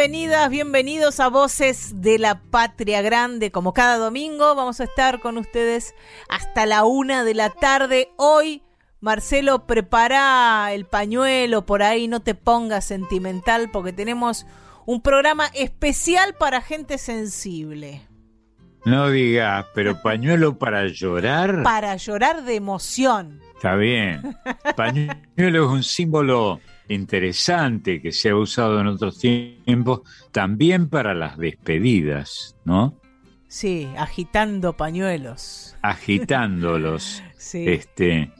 Bienvenidas, bienvenidos a Voces de la Patria Grande. Como cada domingo vamos a estar con ustedes hasta la una de la tarde. Hoy, Marcelo, prepara el pañuelo por ahí, no te pongas sentimental porque tenemos un programa especial para gente sensible. No digas, pero pañuelo para llorar. Para llorar de emoción. Está bien. Pañuelo es un símbolo interesante que se ha usado en otros tiempos, también para las despedidas, ¿no? Sí, agitando pañuelos. Agitándolos. sí. Este,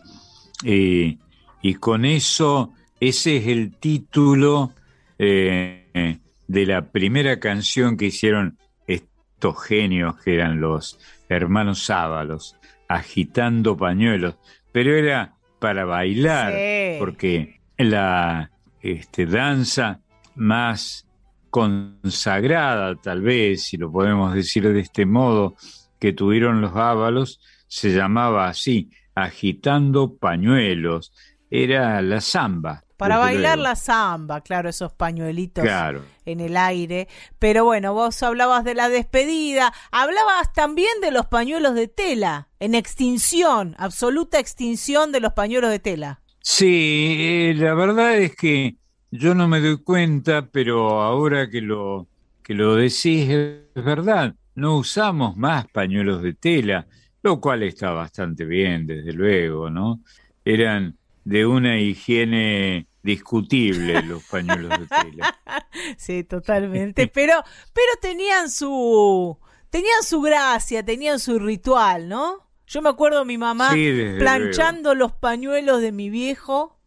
y con eso, ese es el título eh, de la primera canción que hicieron estos genios que eran los hermanos Sábalos, agitando pañuelos. Pero era para bailar, porque la este, danza más consagrada, tal vez, si lo podemos decir de este modo, que tuvieron los ábalos, se llamaba así, agitando pañuelos. Era la samba. Para bailar la samba, claro, esos pañuelitos en el aire. Pero bueno, vos hablabas de la despedida, hablabas también de los pañuelos de tela, en extinción, absoluta extinción de los pañuelos de tela. Sí, eh, la verdad es que yo no me doy cuenta, pero ahora que lo, que lo decís es verdad, no usamos más pañuelos de tela, lo cual está bastante bien, desde luego, ¿no? Eran de una higiene discutible los pañuelos de tela. Sí, totalmente, pero, pero tenían su, tenían su gracia, tenían su ritual, ¿no? Yo me acuerdo mi mamá planchando los pañuelos de mi viejo,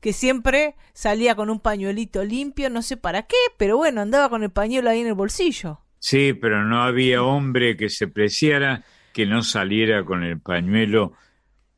que siempre salía con un pañuelito limpio, no sé para qué, pero bueno, andaba con el pañuelo ahí en el bolsillo. Sí, pero no había hombre que se preciara que no saliera con el pañuelo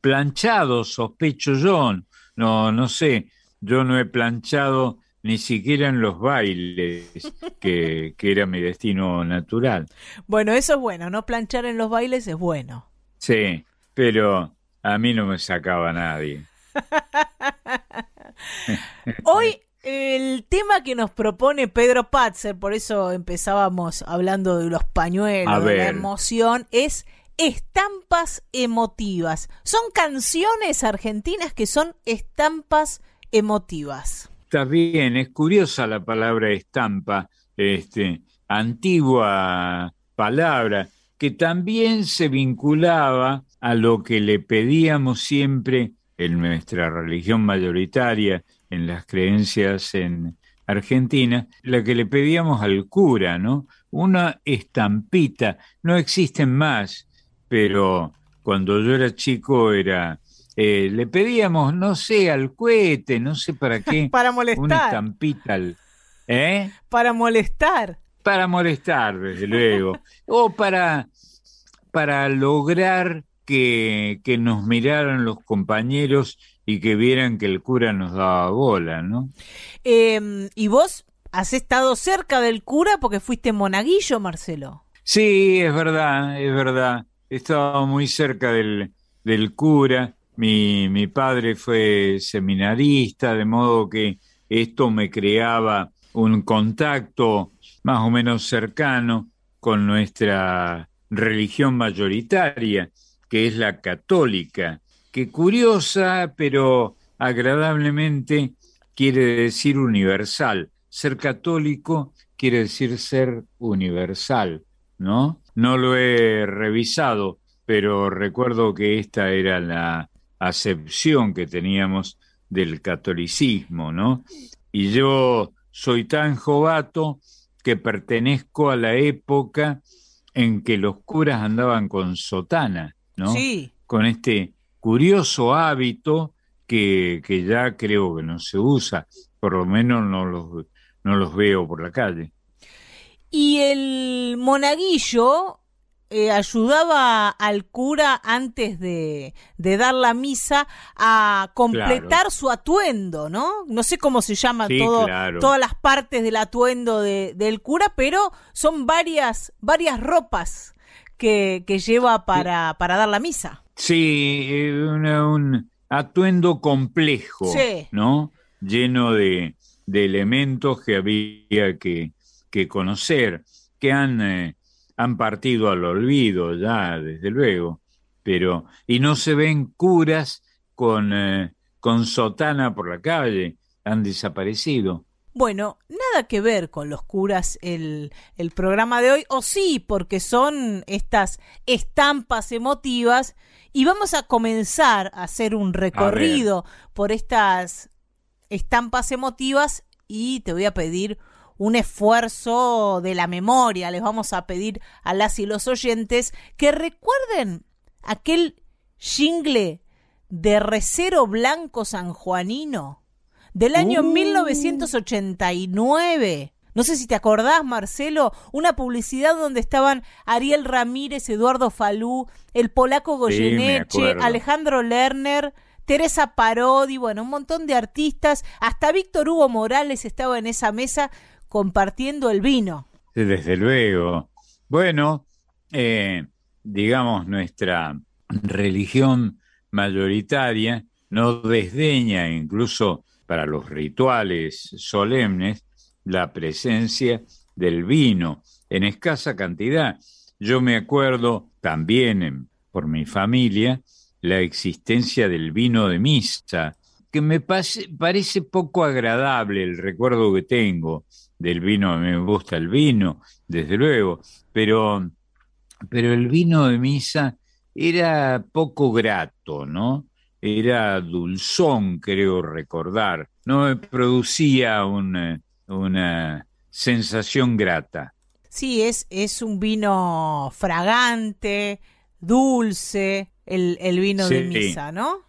planchado, sospecho yo. No, no sé, yo no he planchado ni siquiera en los bailes, que, que era mi destino natural. Bueno, eso es bueno, no planchar en los bailes es bueno. Sí, pero a mí no me sacaba nadie. Hoy el tema que nos propone Pedro Patzer, por eso empezábamos hablando de los pañuelos, de la emoción, es estampas emotivas. Son canciones argentinas que son estampas emotivas. Está bien, es curiosa la palabra estampa, este, antigua palabra que también se vinculaba a lo que le pedíamos siempre en nuestra religión mayoritaria, en las creencias en Argentina, la que le pedíamos al cura, ¿no? Una estampita, no existen más, pero cuando yo era chico era, eh, le pedíamos, no sé, al cohete, no sé para qué, para molestar. una estampita, ¿eh? Para molestar. Para molestar, desde luego. o para para lograr que, que, nos miraran los compañeros y que vieran que el cura nos daba bola, ¿no? Em, ¿Y vos has estado cerca del cura porque fuiste monaguillo, Marcelo? Sí, es verdad, es verdad. Estaba muy cerca del, del cura. Mi, mi padre fue seminarista, de modo que esto me creaba un contacto más o menos cercano con nuestra religión mayoritaria, que es la católica, que curiosa, pero agradablemente quiere decir universal. Ser católico quiere decir ser universal, ¿no? No lo he revisado, pero recuerdo que esta era la acepción que teníamos del catolicismo, ¿no? y yo soy tan jovato que pertenezco a la época en que los curas andaban con sotana, ¿no? Sí. Con este curioso hábito que, que ya creo que no se usa, por lo menos no los, no los veo por la calle. Y el monaguillo eh, ayudaba al cura antes de, dar la misa a completar su atuendo, ¿no? No sé cómo se llama todo, todas las partes del atuendo del cura, pero son varias, varias ropas que, lleva para, para dar la misa. Sí, eh, un atuendo complejo, ¿no? Lleno de, elementos que había que, que conocer, que han... Eh, han partido al olvido ya, desde luego, pero y no se ven curas con, eh, con sotana por la calle, han desaparecido. Bueno, nada que ver con los curas el, el programa de hoy, o sí, porque son estas estampas emotivas y vamos a comenzar a hacer un recorrido por estas estampas emotivas y te voy a pedir un esfuerzo de la memoria. Les vamos a pedir a las y los oyentes que recuerden aquel jingle de Recero Blanco Sanjuanino del año 1989. Uh. No sé si te acordás, Marcelo, una publicidad donde estaban Ariel Ramírez, Eduardo Falú, el polaco Goyeneche, Alejandro Lerner, Teresa Parodi, bueno, un montón de artistas, hasta Víctor Hugo Morales estaba en esa mesa compartiendo el vino. Desde luego. Bueno, eh, digamos, nuestra religión mayoritaria no desdeña incluso para los rituales solemnes la presencia del vino en escasa cantidad. Yo me acuerdo también por mi familia la existencia del vino de misa, que me parece poco agradable el recuerdo que tengo del vino, me gusta el vino, desde luego, pero, pero el vino de misa era poco grato, ¿no? Era dulzón, creo recordar, no me producía una, una sensación grata. Sí, es, es un vino fragante, dulce, el, el vino de misa, ¿no?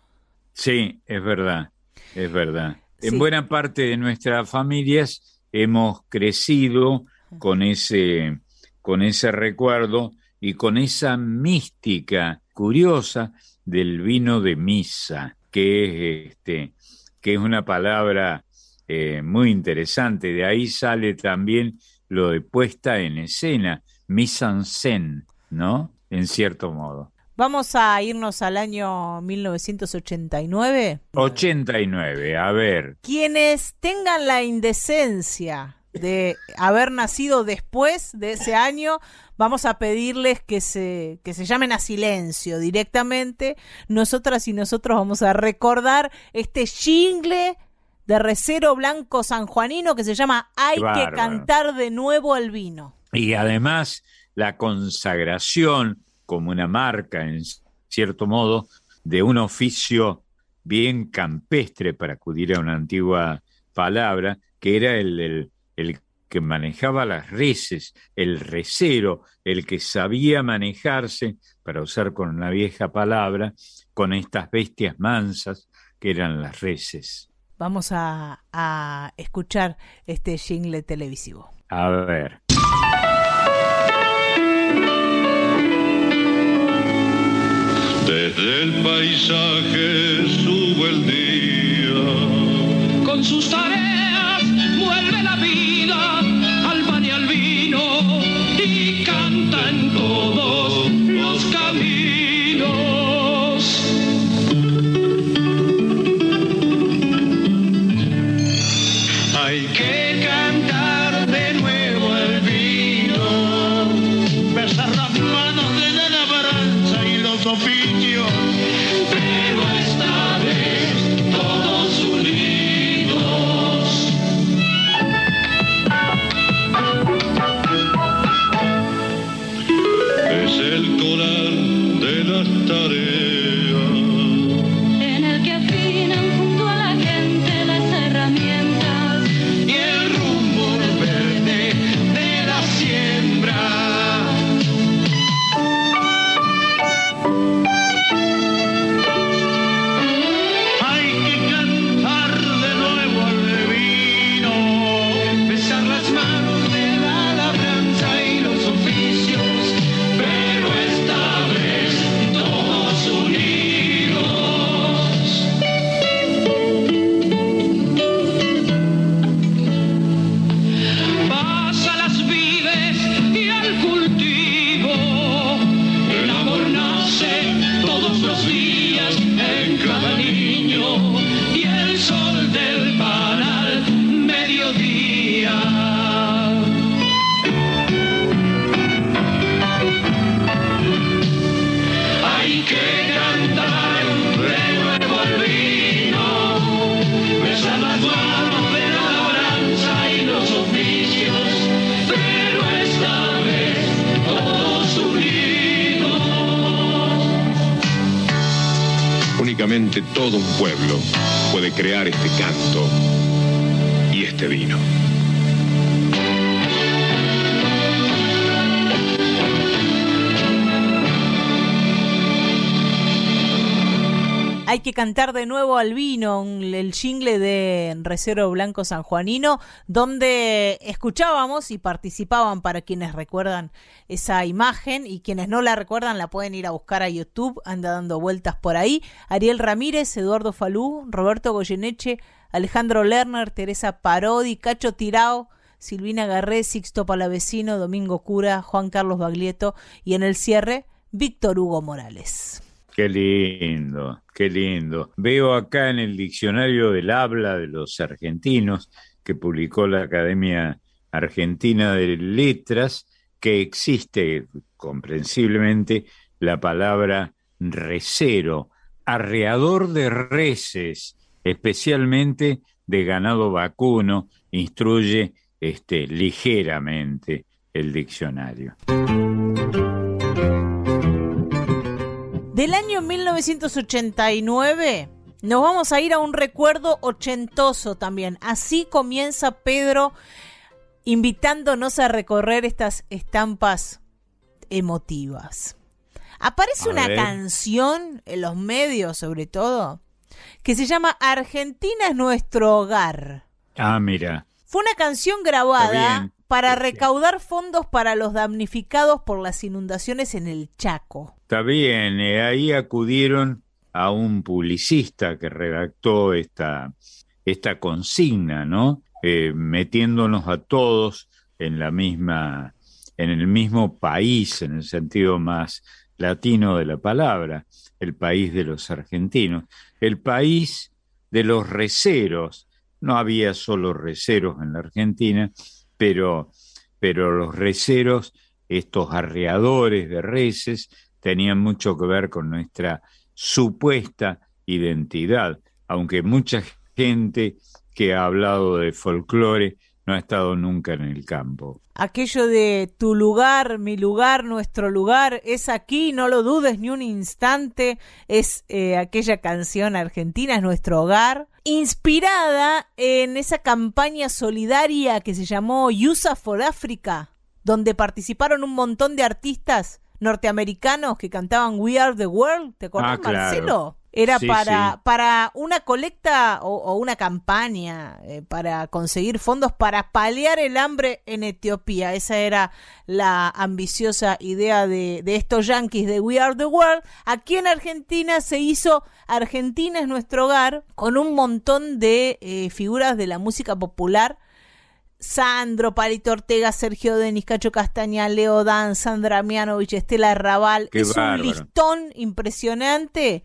Sí, es verdad, es verdad. En buena parte de nuestras familias hemos crecido con ese, con ese recuerdo y con esa mística curiosa del vino de misa, que es, este, que es una palabra eh, muy interesante. De ahí sale también lo de puesta en escena, mise en scène, ¿no? En cierto modo. Vamos a irnos al año 1989. 89, a ver. Quienes tengan la indecencia de haber nacido después de ese año, vamos a pedirles que se, que se llamen a silencio directamente. Nosotras y nosotros vamos a recordar este jingle de recero blanco sanjuanino que se llama Hay que cantar de nuevo al vino. Y además la consagración como una marca, en cierto modo, de un oficio bien campestre, para acudir a una antigua palabra, que era el, el, que manejaba las reses, el recero, el que sabía manejarse, para usar con una vieja palabra, con estas bestias mansas que eran las reses. Vamos a, a escuchar este jingle televisivo. A ver. Desde el paisaje sube el día. Con sus tareas vuelve la vida Todo un pueblo puede crear este canto y este vino. Hay que cantar de nuevo al vino, el jingle de Recero Blanco Sanjuanino, donde escuchábamos y participaban para quienes recuerdan esa imagen y quienes no la recuerdan la pueden ir a buscar a YouTube, anda dando vueltas por ahí. Ariel Ramírez, Eduardo Falú, Roberto Goyeneche, Alejandro Lerner, Teresa Parodi, Cacho Tirao, Silvina Garré, Sixto Palavecino, Domingo Cura, Juan Carlos Baglietto y en el cierre, Víctor Hugo Morales. Qué lindo, qué lindo. Veo acá en el diccionario del habla de los argentinos que publicó la Academia Argentina de Letras que existe comprensiblemente la palabra recero, arreador de reses, especialmente de ganado vacuno, instruye este, ligeramente el diccionario. Del año 1989 nos vamos a ir a un recuerdo ochentoso también. Así comienza Pedro invitándonos a recorrer estas estampas emotivas. Aparece una canción en los medios sobre todo que se llama Argentina es nuestro hogar. Ah, mira. Fue una canción grabada para recaudar fondos para los damnificados por las inundaciones en el Chaco. Está bien, eh, ahí acudieron a un publicista que redactó esta, esta consigna, ¿no? Eh, metiéndonos a todos en la misma, en el mismo país, en el sentido más latino de la palabra, el país de los argentinos, el país de los receros. No había solo receros en la Argentina, pero, pero los receros, estos arreadores de reses, tenían mucho que ver con nuestra supuesta identidad, aunque mucha gente que ha hablado de folclore no ha estado nunca en el campo. Aquello de tu lugar, mi lugar, nuestro lugar, es aquí, no lo dudes ni un instante, es eh, aquella canción argentina, es nuestro hogar, inspirada en esa campaña solidaria que se llamó USA for Africa, donde participaron un montón de artistas norteamericanos que cantaban We Are the World, ¿te acuerdas, ah, Marcelo? Era para, para una colecta o, una campaña eh, para conseguir fondos para paliar el hambre en Etiopía. Esa era la ambiciosa idea de, estos yankees de We Are the World. Aquí en Argentina se hizo Argentina es nuestro hogar con un montón de eh, figuras de la música popular. Sandro, Palito Ortega, Sergio Denis, Cacho Castaña, Leo Dan, Sandra Mianovich, Estela Raval. es un listón impresionante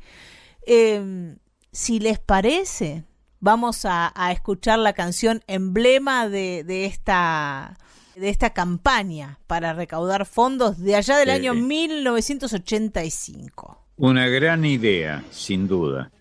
Em, si les parece, vamos a, escuchar la canción emblema de, esta de esta campaña para recaudar fondos de allá del año 1985. Una gran idea, sin duda.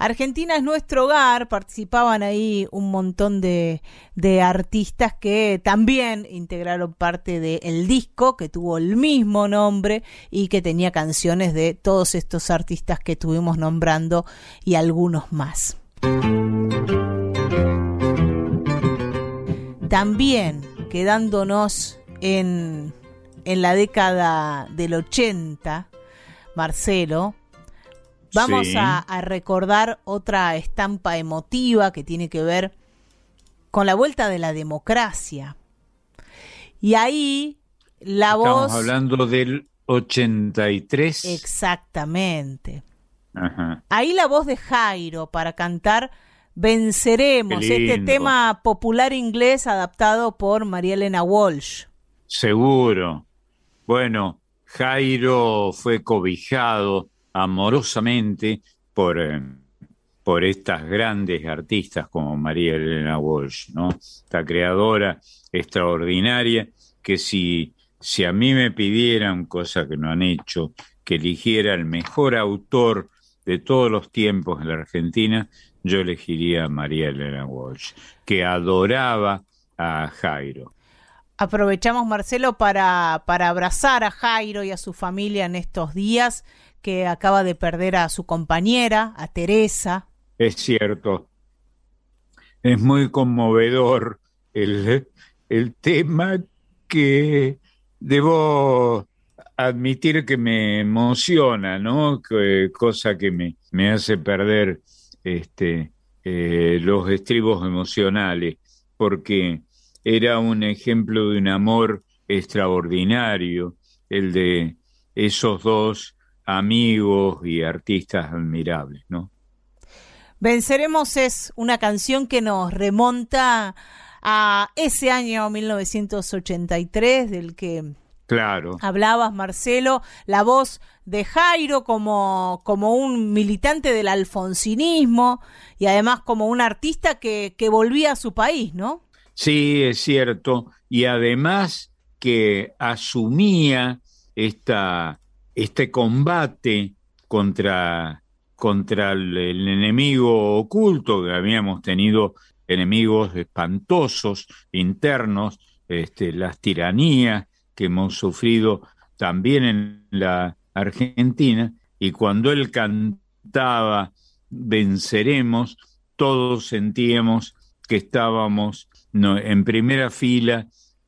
Argentina es nuestro hogar, participaban ahí un montón de, de artistas que también integraron parte del disco que tuvo el mismo nombre y que tenía canciones de todos estos artistas que estuvimos nombrando y algunos más. También quedándonos en, en la década del 80, Marcelo, Vamos Sí. a, a recordar otra estampa emotiva que tiene que ver con la vuelta de la democracia. Y ahí la Estamos voz... hablando del 83. Exactamente. Ajá. Ahí la voz de Jairo para cantar Venceremos, este tema popular inglés adaptado por María Elena Walsh. Seguro. Bueno, Jairo fue cobijado amorosamente por, eh, por estas grandes artistas como María Elena Walsh, ¿no? Esta creadora extraordinaria que si, si a mí me pidieran, cosa que no han hecho, que eligiera el mejor autor de todos los tiempos en la Argentina, yo elegiría a María Elena Walsh, que adoraba a Jairo. Aprovechamos, Marcelo, para, para abrazar a Jairo y a su familia en estos días que acaba de perder a su compañera, a Teresa. Es cierto. Es muy conmovedor el, el tema que debo admitir que me emociona, ¿no? Que- cosa que me, me hace perder este, eh, los estribos emocionales, porque era un ejemplo de un amor extraordinario, el de esos dos amigos y artistas admirables, ¿no? Venceremos es una canción que nos remonta a ese año 1983 del que Claro. hablabas, Marcelo, la voz de Jairo como, como un militante del alfonsinismo y además como un artista que, que volvía a su país, ¿no? Sí, es cierto. Y además que asumía esta, este combate contra, contra el, enemigo oculto que habíamos tenido enemigos espantosos internos, este, las tiranías que hemos sufrido también en la Argentina, y cuando él cantaba Venceremos, todos sentíamos que estábamos en primera fila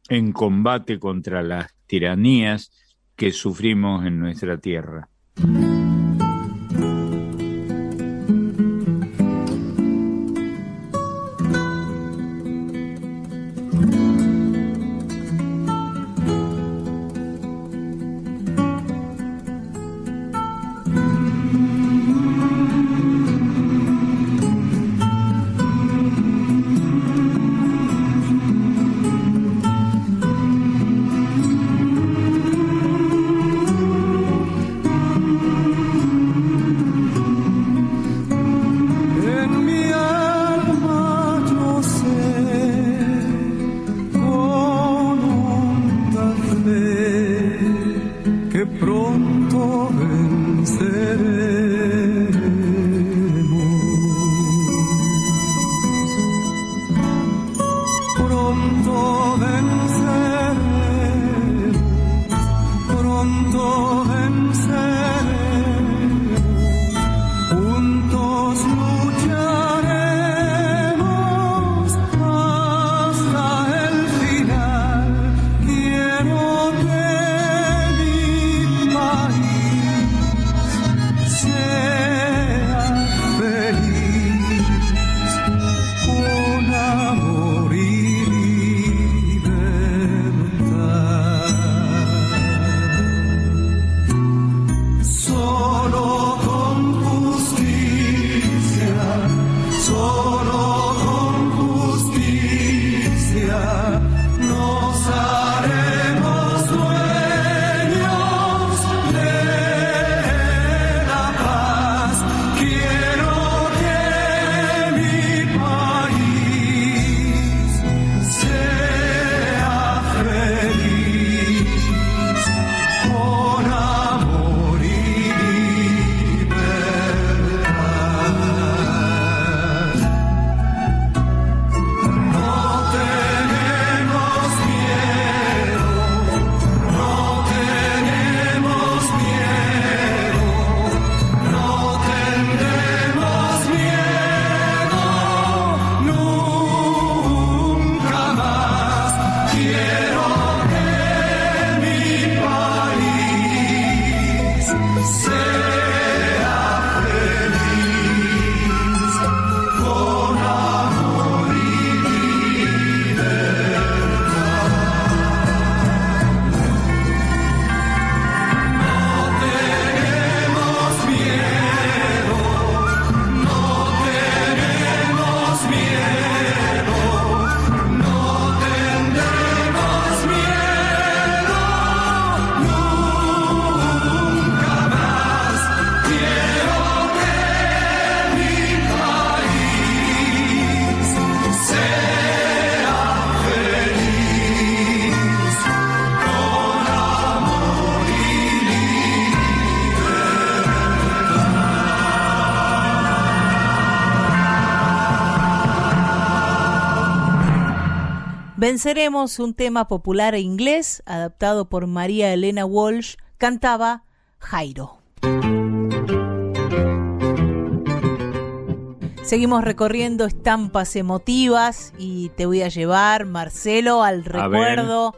en combate contra las tiranías que sufrimos en nuestra tierra. Venceremos un tema popular inglés adaptado por María Elena Walsh, cantaba Jairo. Seguimos recorriendo estampas emotivas y te voy a llevar, Marcelo, al recuerdo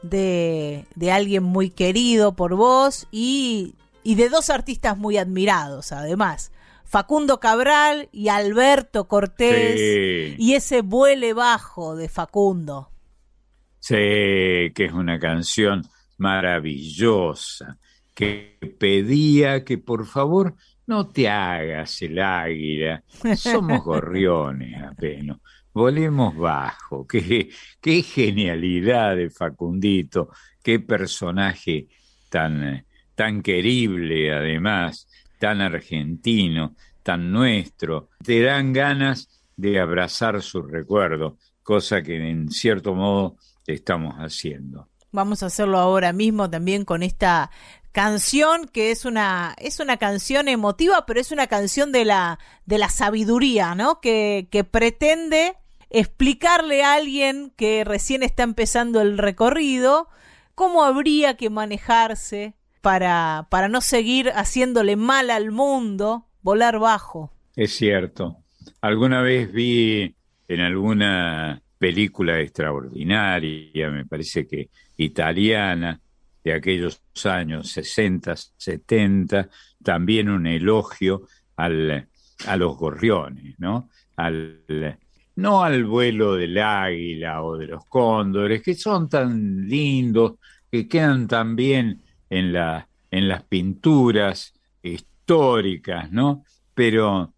de, alguien muy querido por vos y, y de dos artistas muy admirados, además. Facundo Cabral y Alberto Cortés y ese vuele bajo de Facundo. Sí, que es una canción maravillosa, que pedía que por favor no te hagas el águila, somos gorriones apenas, volemos bajo, qué, qué genialidad de Facundito, qué personaje tan, tan querible además tan argentino, tan nuestro, te dan ganas de abrazar su recuerdo, cosa que en cierto modo estamos haciendo. Vamos a hacerlo ahora mismo también con esta canción que es una es una canción emotiva, pero es una canción de la de la sabiduría, ¿no? Que, que pretende explicarle a alguien que recién está empezando el recorrido cómo habría que manejarse para, para no seguir haciéndole mal al mundo, volar bajo. Es cierto. Alguna vez vi en alguna película extraordinaria, me parece que italiana, de aquellos años 60, 70, también un elogio al, a los gorriones, ¿no? Al, no al vuelo del águila o de los cóndores, que son tan lindos, que quedan tan bien en, en las pinturas históricas, ¿no? Pero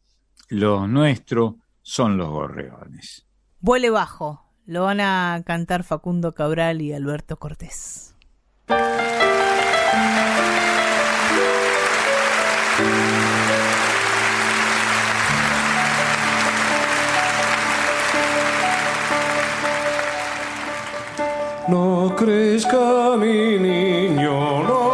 los nuestros son los gorriones. Vuele bajo, lo van a cantar Facundo Cabral y Alberto Cortés. No crezca mi niño, no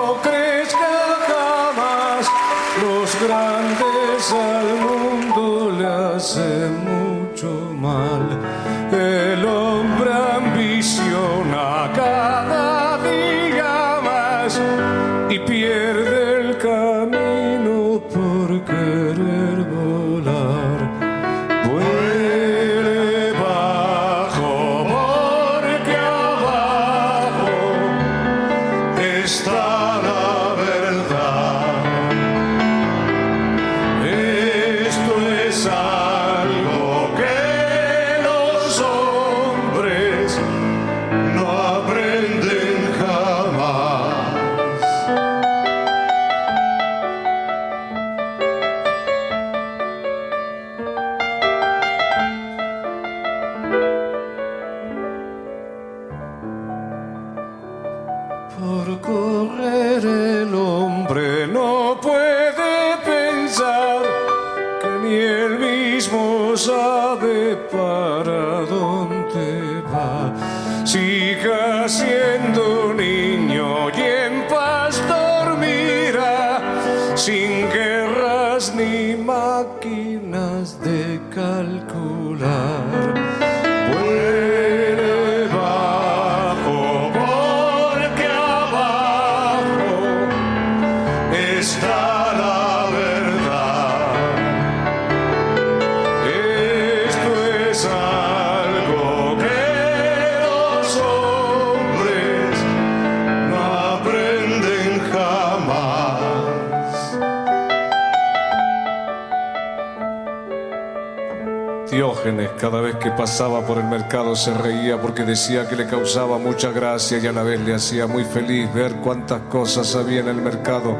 cada vez que pasaba por el mercado se reía porque decía que le causaba mucha gracia y a la vez le hacía muy feliz ver cuántas cosas había en el mercado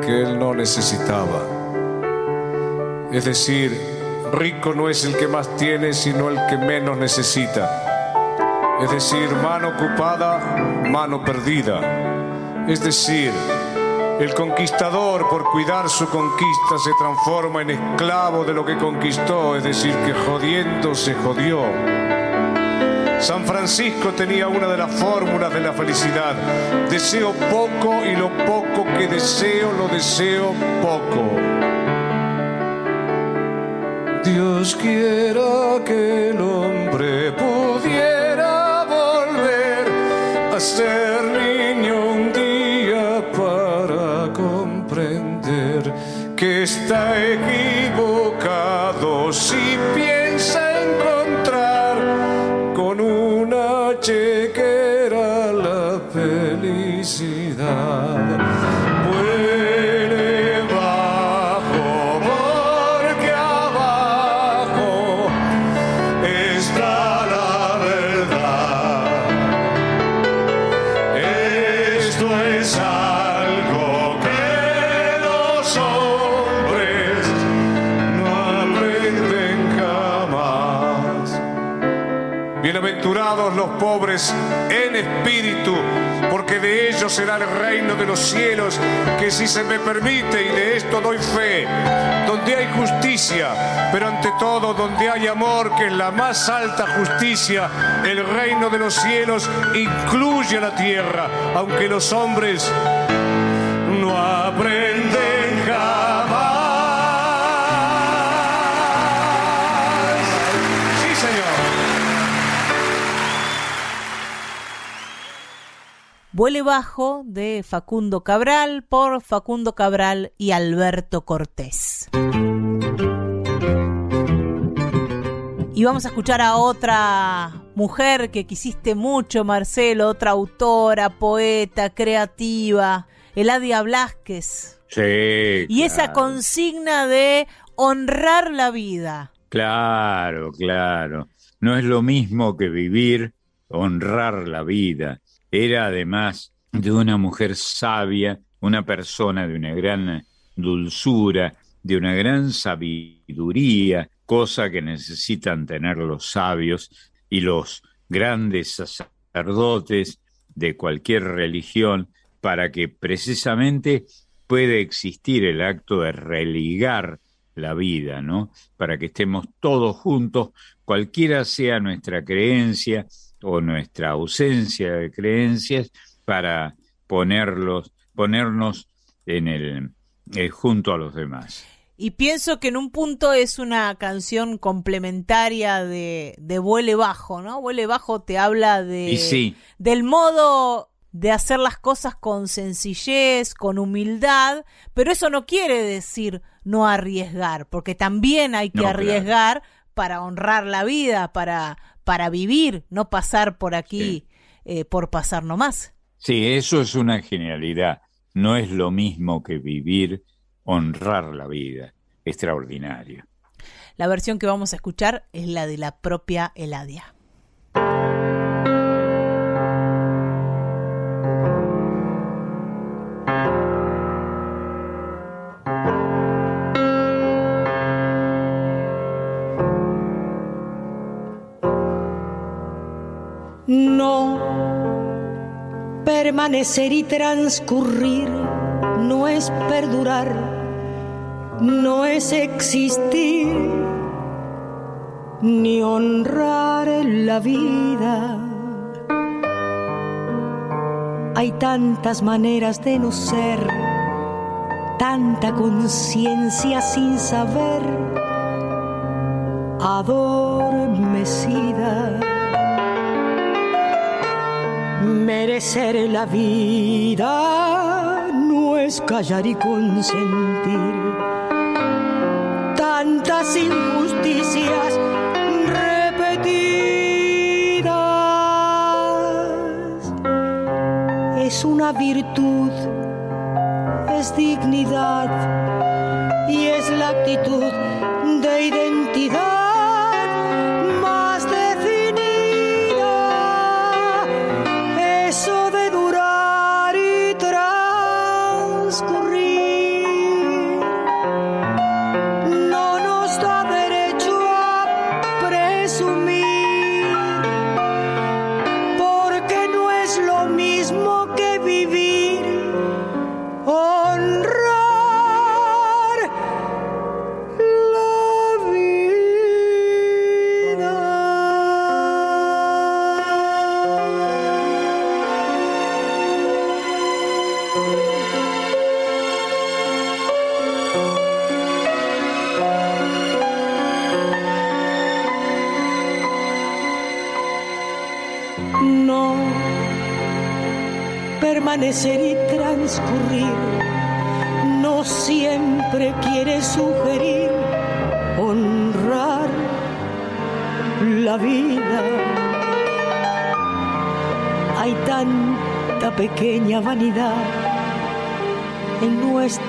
que él no necesitaba. Es decir, rico no es el que más tiene, sino el que menos necesita. Es decir, mano ocupada, mano perdida. Es decir, el conquistador por cuidar su conquista se transforma en esclavo de lo que conquistó, es decir, que jodiendo se jodió. San Francisco tenía una de las fórmulas de la felicidad. Deseo poco y lo poco que deseo lo deseo poco. Dios quiera que el hombre pudiera volver a ser que está equivocado espíritu, porque de ellos será el reino de los cielos, que si se me permite, y de esto doy fe, donde hay justicia, pero ante todo donde hay amor, que es la más alta justicia, el reino de los cielos incluye a la tierra, aunque los hombres no aprenden Vuele bajo de Facundo Cabral por Facundo Cabral y Alberto Cortés. Y vamos a escuchar a otra mujer que quisiste mucho, Marcelo, otra autora, poeta, creativa, Eladia Blasquez. Sí. Y esa consigna de honrar la vida. Claro, claro. No es lo mismo que vivir, honrar la vida. Era además de una mujer sabia, una persona de una gran dulzura, de una gran sabiduría, cosa que necesitan tener los sabios y los grandes sacerdotes de cualquier religión para que precisamente pueda existir el acto de religar la vida, ¿no? Para que estemos todos juntos, cualquiera sea nuestra creencia o nuestra ausencia de creencias, para ponerlos, ponernos en el eh, junto a los demás. Y pienso que en un punto es una canción complementaria de, de Vuele Bajo, ¿no? Vuele Bajo te habla de sí. del modo de hacer las cosas con sencillez, con humildad, pero eso no quiere decir no arriesgar, porque también hay que No, claro. arriesgar para honrar la vida, para, para vivir, no pasar por aquí eh, por pasar nomás. Sí, eso es una genialidad. No es lo mismo que vivir, honrar la vida. Extraordinario. La versión que vamos a escuchar es la de la propia Eladia. Permanecer y transcurrir no es perdurar, no es existir, ni honrar la vida. Hay tantas maneras de no ser, tanta conciencia sin saber, adormecida. Merecer la vida no es callar y consentir tantas injusticias repetidas. Es una virtud, es dignidad y es la actitud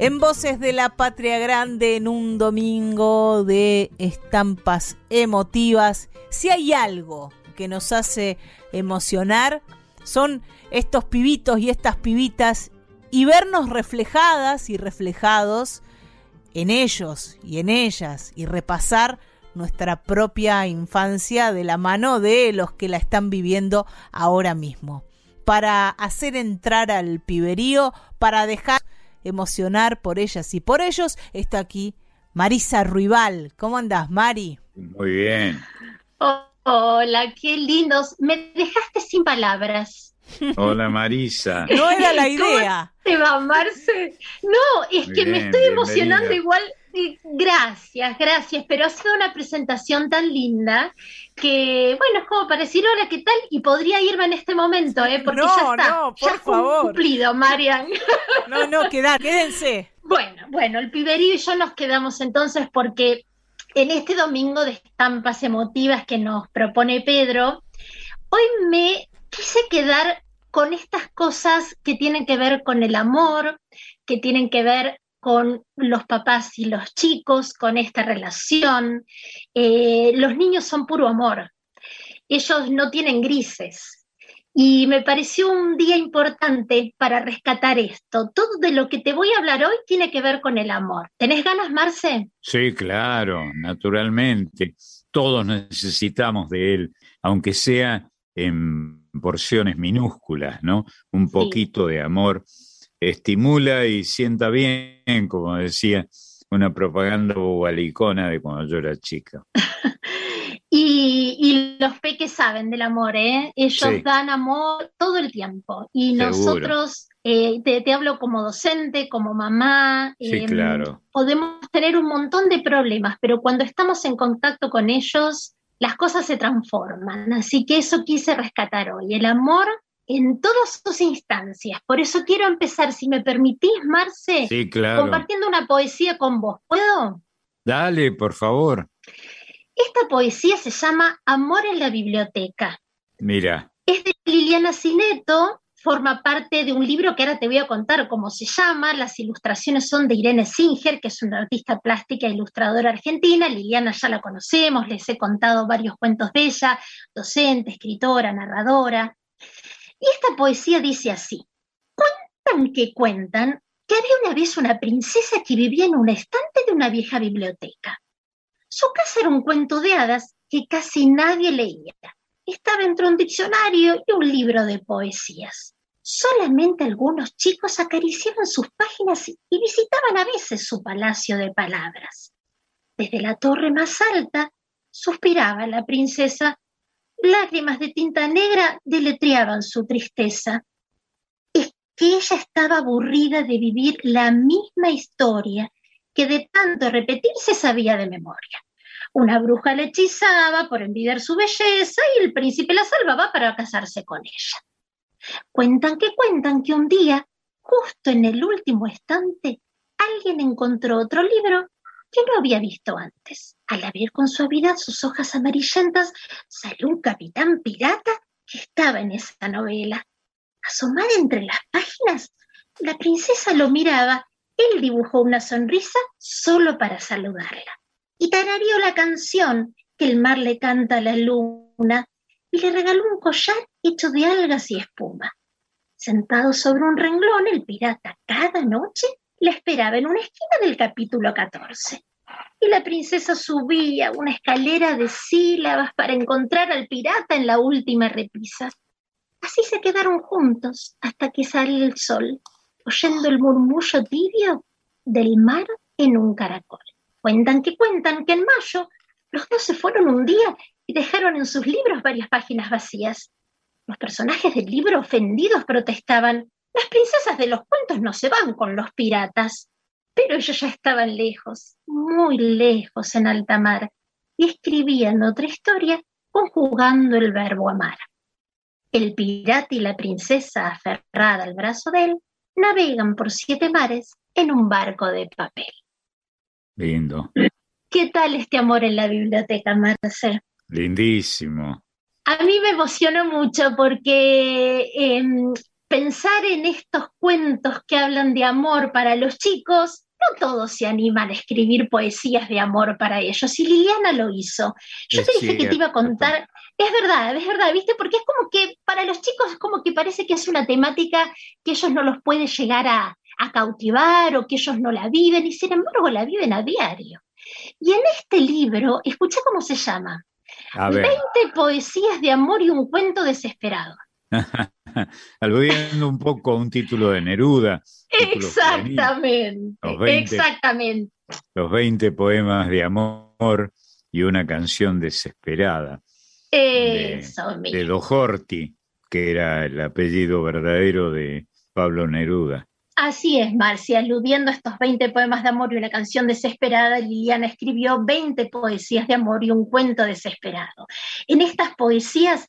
en Voces de la Patria Grande en un domingo de estampas emotivas. Si hay algo que nos hace emocionar, son estos pibitos y estas pibitas y vernos reflejadas y reflejados en ellos y en ellas y repasar nuestra propia infancia de la mano de los que la están viviendo ahora mismo. Para hacer entrar al piberío, para dejar emocionar por ellas y por ellos, está aquí Marisa Ruibal. ¿Cómo andás, Mari? Muy bien. hola, qué lindos. Me dejaste sin palabras. Hola, Marisa. No era la idea. ¿Cómo te va, Marce? No, es que me estoy emocionando igual Gracias, gracias, pero ha sido una presentación tan linda que, bueno, es como para decir, hola, ¿qué tal? Y podría irme en este momento, ¿eh? Porque ya está, no, por ya favor. cumplido, Marian. No, no, queda, quédense. Bueno, bueno, el piberío y yo nos quedamos entonces porque en este domingo de estampas emotivas que nos propone Pedro, hoy me quise quedar con estas cosas que tienen que ver con el amor, que tienen que ver con los papás y los chicos, con esta relación. Eh, los niños son puro amor, ellos no tienen grises. Y me pareció un día importante para rescatar esto. Todo de lo que te voy a hablar hoy tiene que ver con el amor. ¿Tenés ganas, Marce? Sí, claro, naturalmente. Todos necesitamos de él, aunque sea en porciones minúsculas, ¿no? Un poquito de amor estimula y sienta bien, como decía una propaganda bobalicona de cuando yo era chica. y, los peques saben del amor, ¿eh? Ellos dan amor todo el tiempo. Y nosotros, eh, te, hablo como docente, como mamá, sí, em, claro. podemos tener un montón de problemas, pero cuando estamos en contacto con ellos, las cosas se transforman. Así que eso quise rescatar hoy. El amor en todas sus instancias. Por eso quiero empezar, si me permitís, Marce, compartiendo una poesía con vos. ¿Puedo? Dale, por favor. Esta poesía se llama Amor en la biblioteca. Mira. Es de Liliana Cineto, forma parte de un libro que ahora te voy a contar cómo se llama. Las ilustraciones son de Irene Singer, que es una artista plástica e ilustradora argentina. Liliana ya la conocemos, les he contado varios cuentos de ella, docente, escritora, narradora. Y esta poesía dice así, cuentan que cuentan que había una vez una princesa que vivía en un estante de una vieja biblioteca. Su casa era un cuento de hadas que casi nadie leía. Estaba entre un diccionario y un libro de poesías. Solamente algunos chicos acariciaban sus páginas y visitaban a veces su palacio de palabras. Desde la torre más alta suspiraba la princesa Lágrimas de tinta negra deletreaban su tristeza. Es que ella estaba aburrida de vivir la misma historia que de tanto repetirse sabía de memoria. Una bruja la hechizaba por envidiar su belleza y el príncipe la salvaba para casarse con ella. Cuentan que cuentan que un día, justo en el último estante, alguien encontró otro libro que no había visto antes. Al abrir con suavidad sus hojas amarillentas, salió un capitán pirata que estaba en esa novela. Asomada entre las páginas, la princesa lo miraba. Él dibujó una sonrisa solo para saludarla. Y tarareó la canción que el mar le canta a la luna y le regaló un collar hecho de algas y espuma. Sentado sobre un renglón, el pirata cada noche la esperaba en una esquina del capítulo 14. Y la princesa subía una escalera de sílabas para encontrar al pirata en la última repisa. Así se quedaron juntos hasta que salió el sol, oyendo el murmullo tibio del mar en un caracol. Cuentan que cuentan que en mayo los dos se fueron un día y dejaron en sus libros varias páginas vacías. Los personajes del libro ofendidos protestaban. Las princesas de los cuentos no se van con los piratas. Pero ellos ya estaban lejos, muy lejos en alta mar, y escribían otra historia conjugando el verbo amar. El pirata y la princesa, aferrada al brazo de él, navegan por siete mares en un barco de papel. Lindo. ¿Qué tal este amor en la biblioteca, Marce? Lindísimo. A mí me emocionó mucho porque em, pensar en estos cuentos que hablan de amor para los chicos, no todos se animan a escribir poesías de amor para ellos, y Liliana lo hizo. Yo Es te dije que te iba a contar, es verdad, es verdad, ¿viste? Porque es como que para los chicos es como que parece que es una temática que ellos no los puede llegar a, a cautivar o que ellos no la viven, y sin embargo la viven a diario. Y en este libro, escucha cómo se llama, A ver, 20 poesías de amor y un cuento desesperado. aludiendo un poco a un título de Neruda. Exactamente, Los 20. exactamente. Los 20 poemas de amor y una canción desesperada Eso de mismo. Dojorti, que era el apellido verdadero de Pablo Neruda. Así es, Marcia, aludiendo a estos 20 poemas de amor y una canción desesperada, Liliana escribió 20 poesías de amor y un cuento desesperado. En estas poesías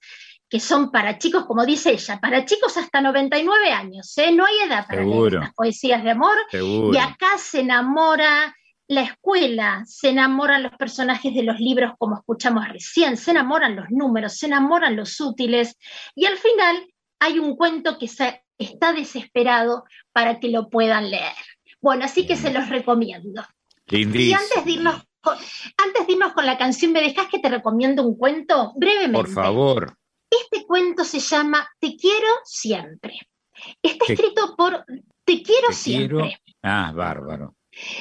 que son para chicos, como dice ella, para chicos hasta 99 años, ¿eh? no hay edad para leer Seguro. estas poesías de amor, Seguro. y acá se enamora la escuela, se enamoran los personajes de los libros como escuchamos recién, se enamoran los números, se enamoran los útiles y al final hay un cuento que se- está desesperado para que lo puedan leer. Bueno, así que se los recomiendo. Y Lindísimo. antes de irnos con, antes de irnos con la canción, ¿me dejas que te recomiendo un cuento brevemente? Por favor. Este cuento se llama Te quiero siempre. Está Te- escrito por Te quiero Te siempre. quiero. Ah, bárbaro.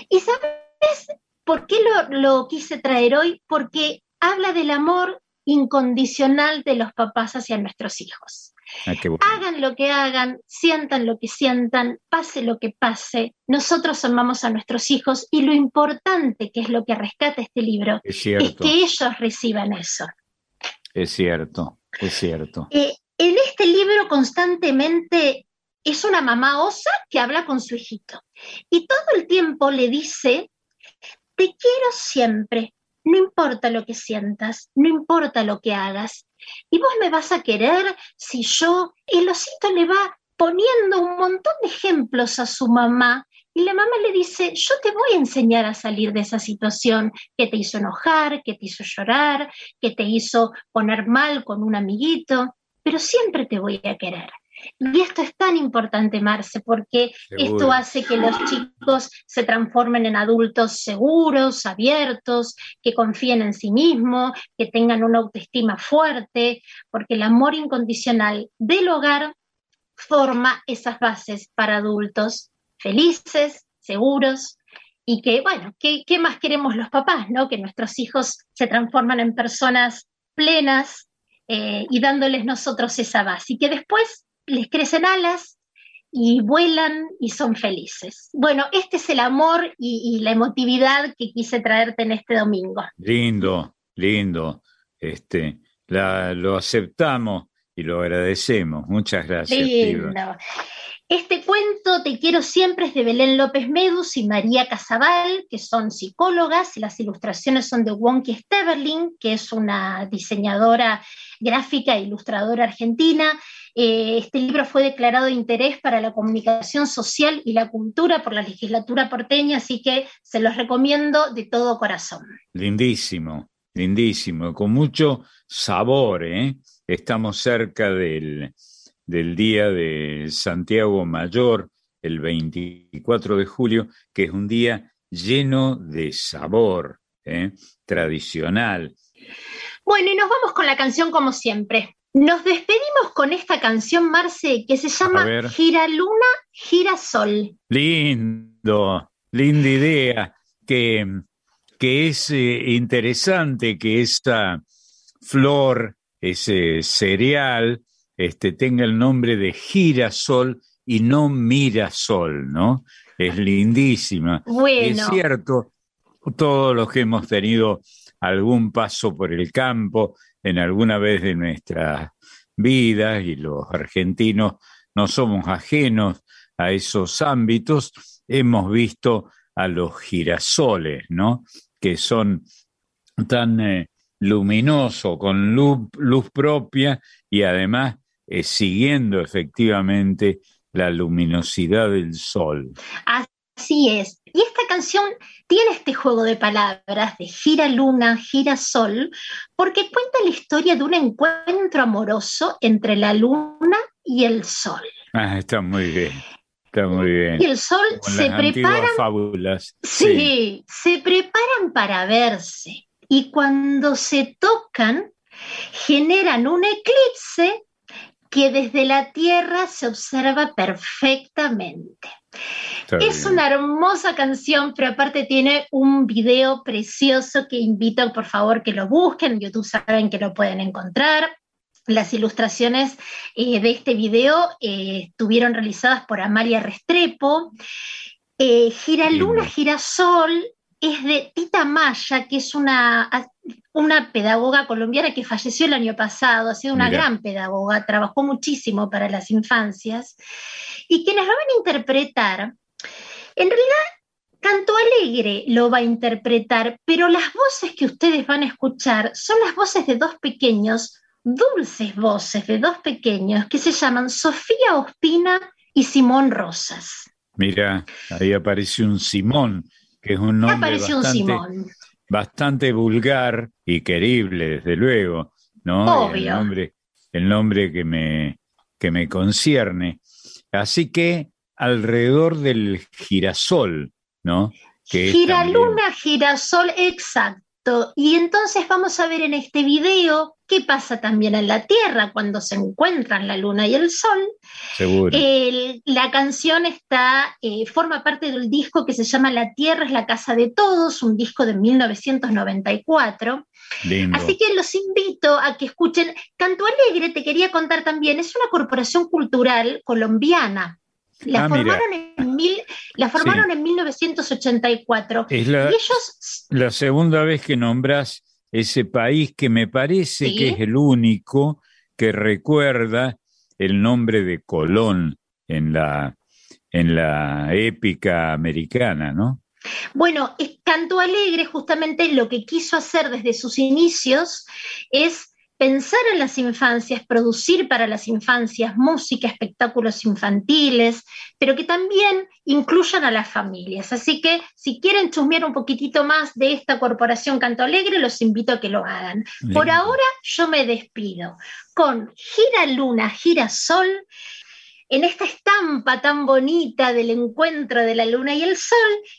¿Y sabes por qué lo, lo quise traer hoy? Porque habla del amor incondicional de los papás hacia nuestros hijos. Ah, bueno. Hagan lo que hagan, sientan lo que sientan, pase lo que pase, nosotros amamos a nuestros hijos y lo importante que es lo que rescata este libro Es que ellos reciban eso. es cierto, es cierto. Eh, en este libro constantemente es una mamá osa que habla con su hijito y todo el tiempo le dice, te quiero siempre, no importa lo que sientas, no importa lo que hagas. Y vos me vas a querer si yo, el osito le va poniendo un montón de ejemplos a su mamá y la mamá le dice, yo te voy a enseñar a salir de esa situación que te hizo enojar, que te hizo llorar, que te hizo poner mal con un amiguito, pero siempre te voy a querer. Y esto es tan importante, Marce, porque Seguro. esto hace que los chicos se transformen en adultos seguros, abiertos, que confíen en sí mismos, que tengan una autoestima fuerte, porque el amor incondicional del hogar forma esas bases para adultos felices, seguros, y que, bueno, ¿qué, qué más queremos los papás, no? Que nuestros hijos se transforman en personas plenas eh, y dándoles nosotros esa base, y que después les crecen alas y vuelan y son felices. Bueno, este es el amor y, y la emotividad que quise traerte en este domingo. Lindo, lindo. Este, la, lo aceptamos y lo agradecemos. Muchas gracias. Lindo. Este cuento Te quiero siempre es de Belén López Medus y María Casabal, que son psicólogas, y las ilustraciones son de Wonky Steverling, que es una diseñadora gráfica e ilustradora argentina. Eh, este libro fue declarado de interés para la comunicación social y la cultura por la legislatura porteña, así que se los recomiendo de todo corazón. Lindísimo, lindísimo, con mucho sabor, ¿eh? Estamos cerca del, del día de Santiago Mayor, el 24 de julio, que es un día lleno de sabor, ¿eh? tradicional. Bueno, y nos vamos con la canción como siempre. Nos despedimos con esta canción, Marce, que se llama. Gira Luna, Gira Sol. Lindo, linda idea, que, que es eh, interesante que esta flor, ese cereal, este, tenga el nombre de girasol y no mirasol, ¿no? Es lindísima. Bueno, Es cierto, todos los que hemos tenido algún paso por el campo en alguna vez de nuestras vidas y los argentinos no somos ajenos a esos ámbitos, hemos visto a los girasoles, ¿no? Que son tan eh, luminosos, con luz, luz propia y además eh, siguiendo efectivamente la luminosidad del sol. así es. Y esta canción tiene este juego de palabras de gira luna, gira sol, porque cuenta la historia de un encuentro amoroso entre la luna y el sol. Ah, está muy bien. Está muy bien. Y el sol Con se preparan fábulas. Sí, se preparan para verse y cuando se tocan generan un eclipse que desde la Tierra se observa perfectamente. Está Es bien. una hermosa canción, pero aparte tiene un video precioso que invito por favor que lo busquen. En YouTube saben que lo pueden encontrar. Las ilustraciones eh, de este video eh, estuvieron realizadas por Amalia Restrepo. Eh, Giraluna Girasol es de Tita Maya, que es una, una pedagoga colombiana que falleció el año pasado, ha sido una Mira. gran pedagoga, trabajó muchísimo para las infancias, y quienes lo van a interpretar, en realidad Canto Alegre lo va a interpretar, pero las voces que ustedes van a escuchar son las voces de dos pequeños, dulces voces de dos pequeños que se llaman Sofía Ospina y Simón Rosas. Mira, ahí aparece un Simón, que es un nombre Apareció un Simón. Bastante vulgar y querible, desde luego, ¿no? El Obvio. nombre, el nombre que me, que me concierne. Así que alrededor del girasol, ¿no? Que también- Giraluna, girasol, exacto. Y entonces vamos a ver en este video qué pasa también en la Tierra cuando se encuentran la luna y el sol. seguro. La canción está, eh, forma parte del disco que se llama La Tierra es la casa de todos, un disco de 1994. Lindo. Así que los invito a que escuchen. Canto Alegre, te quería contar también, es una corporación cultural colombiana. La Ah, mira. formaron, en, mil, la formaron en 1984. Es la, Y ellos, la segunda vez que nombras ese país que me parece Sí. que es el único que recuerda el nombre de Colón en la, en la épica americana, ¿no? bueno, es- Canto Alegre justamente lo que quiso hacer desde sus inicios es pensar en las infancias, producir para las infancias música, espectáculos infantiles, pero que también incluyan a las familias. Así que si quieren chusmear un poquitito más de esta corporación Canto Alegre, los invito a que lo hagan. Por ahora yo me despido con Gira Luna, Gira Sol, en esta estampa tan bonita del encuentro de la luna y el sol,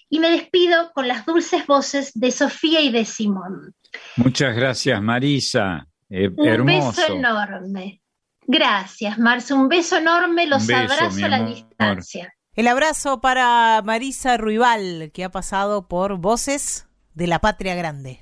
y me despido con las dulces voces de Sofía y de Simón. Muchas gracias, Marisa. Eh, Un hermoso. beso enorme. Gracias, Marce. Un beso enorme. Los beso, abrazo a la distancia. El abrazo para Marisa Ruibal, que ha pasado por Voces de la Patria Grande.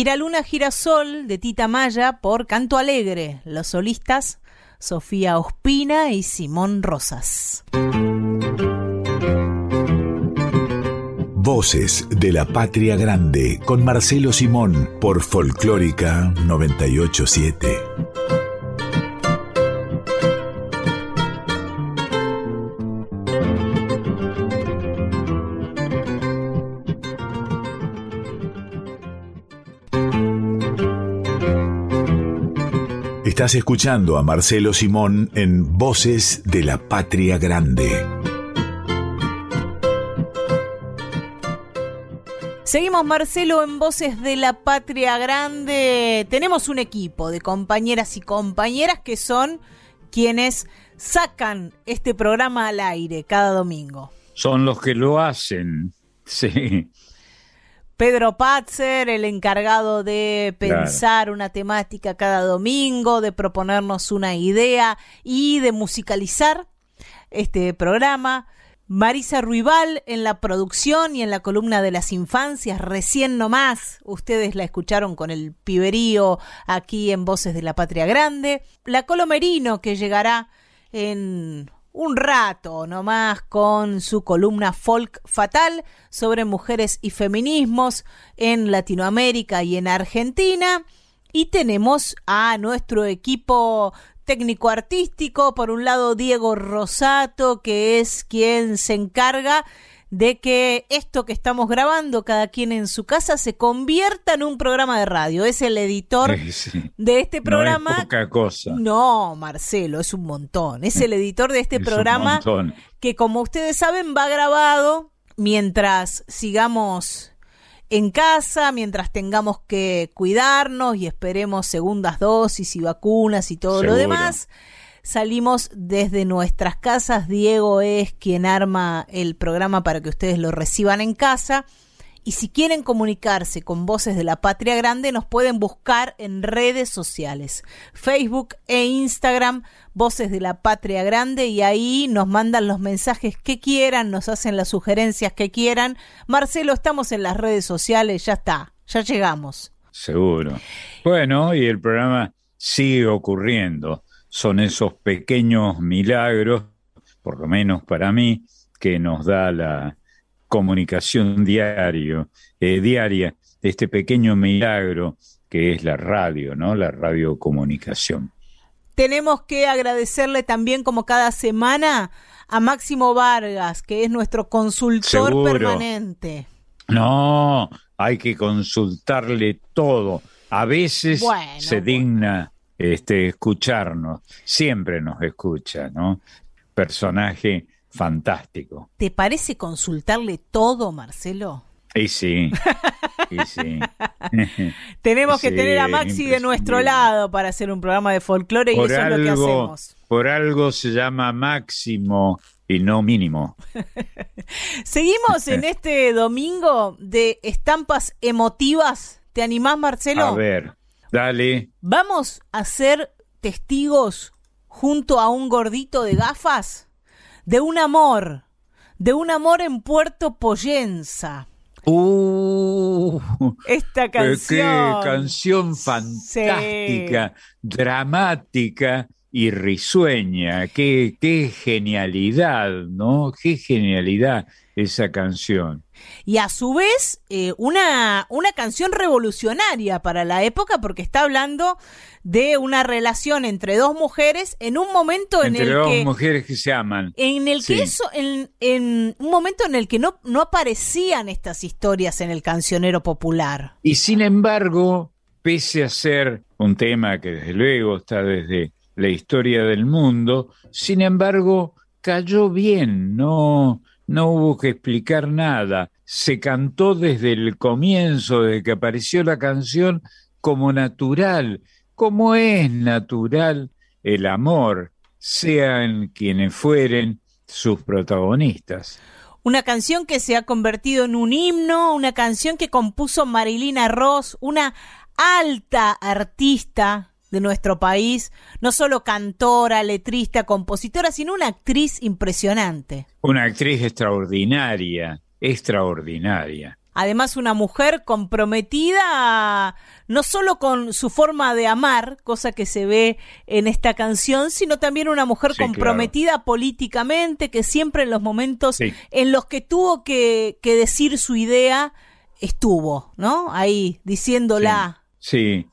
Giraluna Girasol de Tita Maya por Canto Alegre, los solistas Sofía Ospina y Simón Rosas. Voces de la Patria Grande con Marcelo Simón por Folclórica 987. Estás escuchando a Marcelo Simón en Voces de la Patria Grande. Seguimos Marcelo en Voces de la Patria Grande. Tenemos un equipo de compañeras y compañeras que son quienes sacan este programa al aire cada domingo. Son los que lo hacen. Sí. Pedro Patzer, el encargado de pensar una temática cada domingo, de proponernos una idea y de musicalizar este programa. Marisa Ruibal en la producción y en la columna de las infancias, recién nomás, ustedes la escucharon con el piberío aquí en Voces de la Patria Grande. La Colomerino que llegará en un rato nomás con su columna Folk Fatal sobre mujeres y feminismos en Latinoamérica y en Argentina. Y tenemos a nuestro equipo técnico artístico, por un lado Diego Rosato, que es quien se encarga de que esto que estamos grabando, cada quien en su casa, se convierta en un programa de radio. Es el editor de este programa. No es poca cosa. No, Marcelo, es un montón. Es el editor de este programa que, como ustedes saben, va grabado mientras sigamos en casa, mientras tengamos que cuidarnos y esperemos segundas dosis y vacunas y todo lo demás salimos desde nuestras casas. Diego es quien arma el programa para que ustedes lo reciban en casa. Y si quieren comunicarse con Voces de la Patria Grande, nos pueden buscar en redes sociales, Facebook e Instagram, Voces de la Patria Grande, y ahí nos mandan los mensajes que quieran, nos hacen las sugerencias que quieran. Marcelo, estamos en las redes sociales, ya está, ya llegamos. Seguro. Bueno, y el programa sigue ocurriendo son esos pequeños milagros, por lo menos para mí, que nos da la comunicación diario, eh, diaria, este pequeño milagro que es la radio, ¿no? La radiocomunicación. Tenemos que agradecerle también, como cada semana, a Máximo Vargas, que es nuestro consultor permanente. No, hay que consultarle todo. A veces se digna este, escucharnos, siempre nos escucha, ¿no? Personaje fantástico. ¿Te parece consultarle todo, Marcelo? Y sí, y sí. Tenemos que tener a Maxi de nuestro lado para hacer un programa de folclore y eso es lo que hacemos. Por algo se llama máximo y no mínimo. Seguimos en este domingo de estampas emotivas. ¿Te animás, Marcelo? A ver. Dale. Vamos a ser testigos junto a un gordito de gafas de un amor, de un amor en Puerto Poyenza. Uh, Esta canción. Qué canción fantástica, dramática y risueña. Qué, qué genialidad, ¿no? Qué genialidad esa canción y a su vez eh, una, una canción revolucionaria para la época porque está hablando de una relación entre dos mujeres en un momento en el dos que mujeres que se aman en el que eso en, en, un momento en el que no, no aparecían estas historias en el cancionero popular y sin embargo pese a ser un tema que desde luego está desde la historia del mundo sin embargo cayó bien no no hubo que explicar nada. Se cantó desde el comienzo, desde que apareció la canción, como natural, como es natural el amor, sean quienes fueren sus protagonistas. Una canción que se ha convertido en un himno, una canción que compuso Marilina Ross, una alta artista de nuestro país, no solo cantora, letrista, compositora, sino una actriz impresionante. Una actriz extraordinaria, extraordinaria. además una mujer comprometida no solo con su forma de amar, cosa que se ve en esta canción, sino también una mujer Sí, comprometida políticamente, que siempre en los momentos en los que tuvo que, que decir su idea, estuvo, ¿no? Ahí, diciéndola. Sí,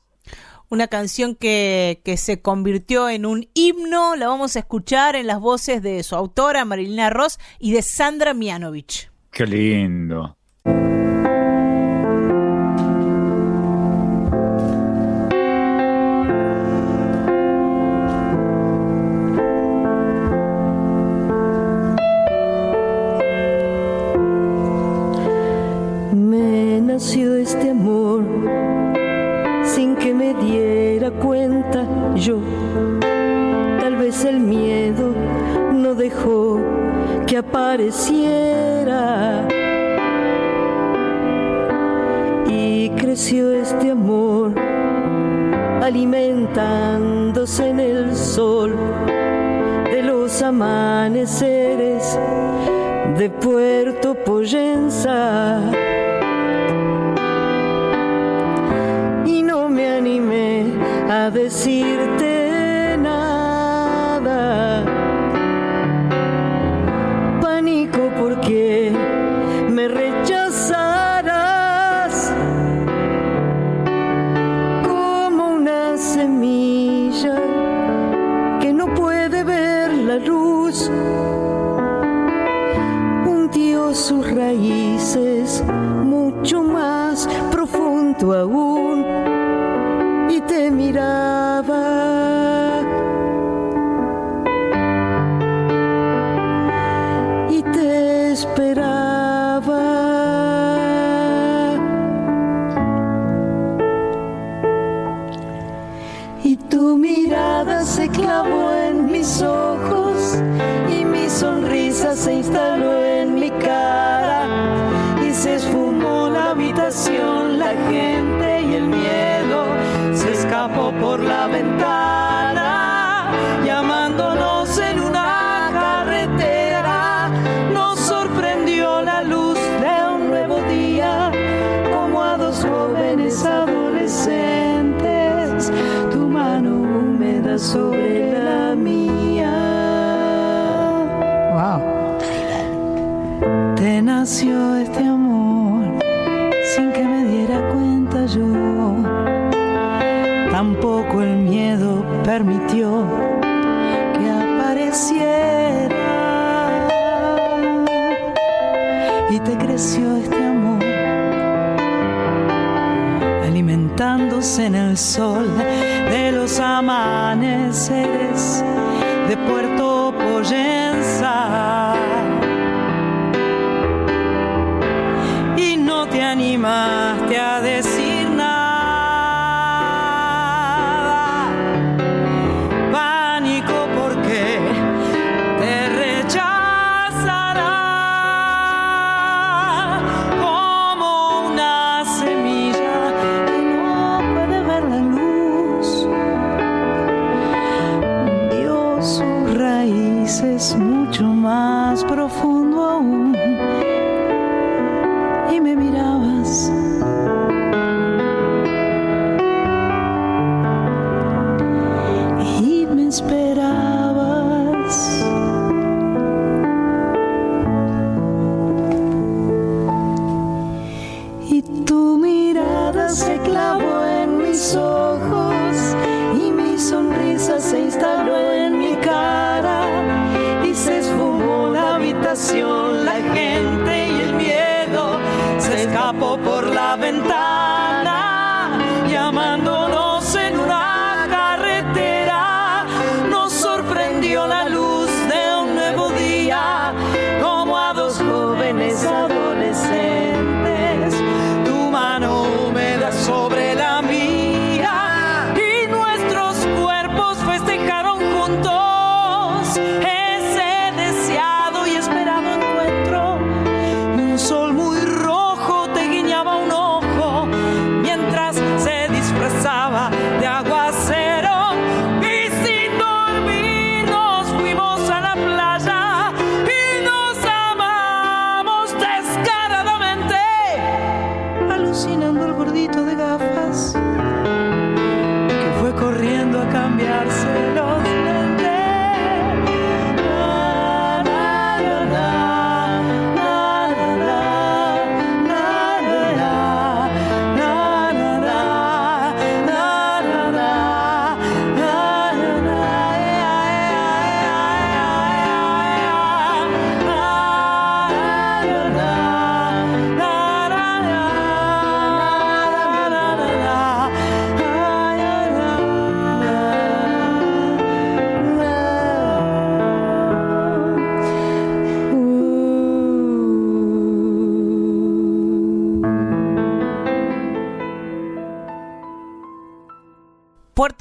Una canción que, que se convirtió en un himno, la vamos a escuchar en las voces de su autora, Marilina Ross, y de Sandra Mianovich. qué lindo. Me nació este amor que me diera cuenta yo. Tal vez el miedo no dejó que apareciera. Y creció este amor alimentándose en el sol de los amaneceres de Puerto Poyenza. A en el sol de los amaneceres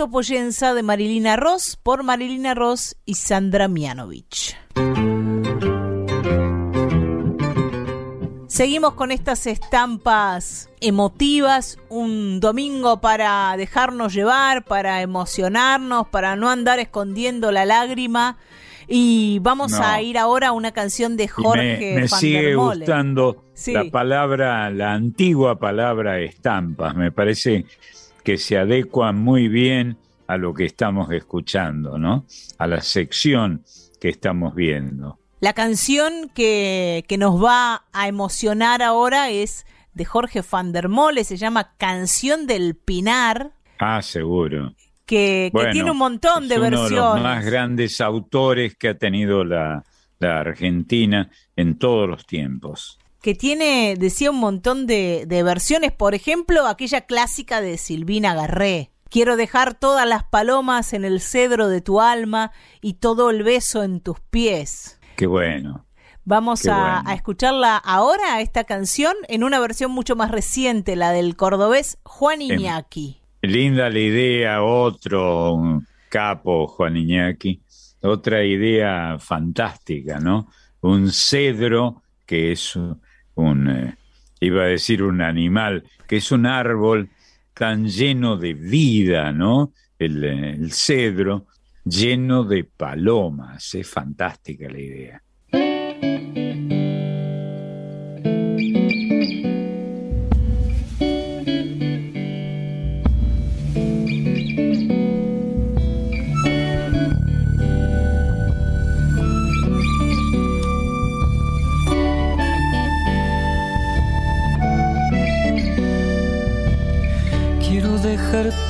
Poyenza de Marilina Ross por Marilina Ross y Sandra Mianovich. Seguimos con estas estampas emotivas, un domingo para dejarnos llevar, para emocionarnos, para no andar escondiendo la lágrima. Y vamos No. a ir ahora a una canción de Jorge me, me van sigue der gustando Sí. la palabra, la antigua palabra estampas. Me parece que se adecua muy bien a lo que estamos escuchando, ¿no? A la sección que estamos viendo. La canción que, que nos va a emocionar ahora es de Jorge van der Mole, se llama Canción del Pinar, Ah, seguro. que, que Bueno, tiene un montón de es uno de versiones. los más grandes autores que ha tenido la, la Argentina en todos los tiempos. Que tiene, decía, un montón de, de versiones. Por ejemplo, aquella clásica de Silvina Garré. Quiero dejar todas las palomas en el cedro de tu alma y todo el beso en tus pies. Qué bueno. Vamos Qué a, bueno. a escucharla ahora, esta canción, en una versión mucho más reciente, la del cordobés Juan Em. Iñaki. Linda la idea, otro un capo, Juan Iñaki. Otra idea fantástica, ¿no? Un cedro que es un, eh, iba a decir un animal, que es un árbol tan lleno de vida, ¿no? El, eh, el cedro lleno de palomas. Es fantástica la idea.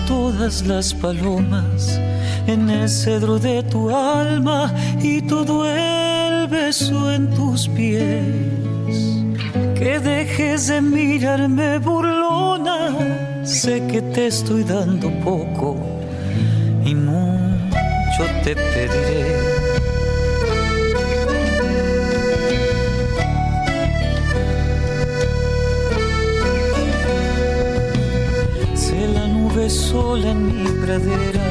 Todas las palomas en el cedro de tu alma y todo el beso en tus pies. Que dejes de mirarme burlona, sé que te estoy dando poco y mucho te pediré. Nube sola en mi pradera,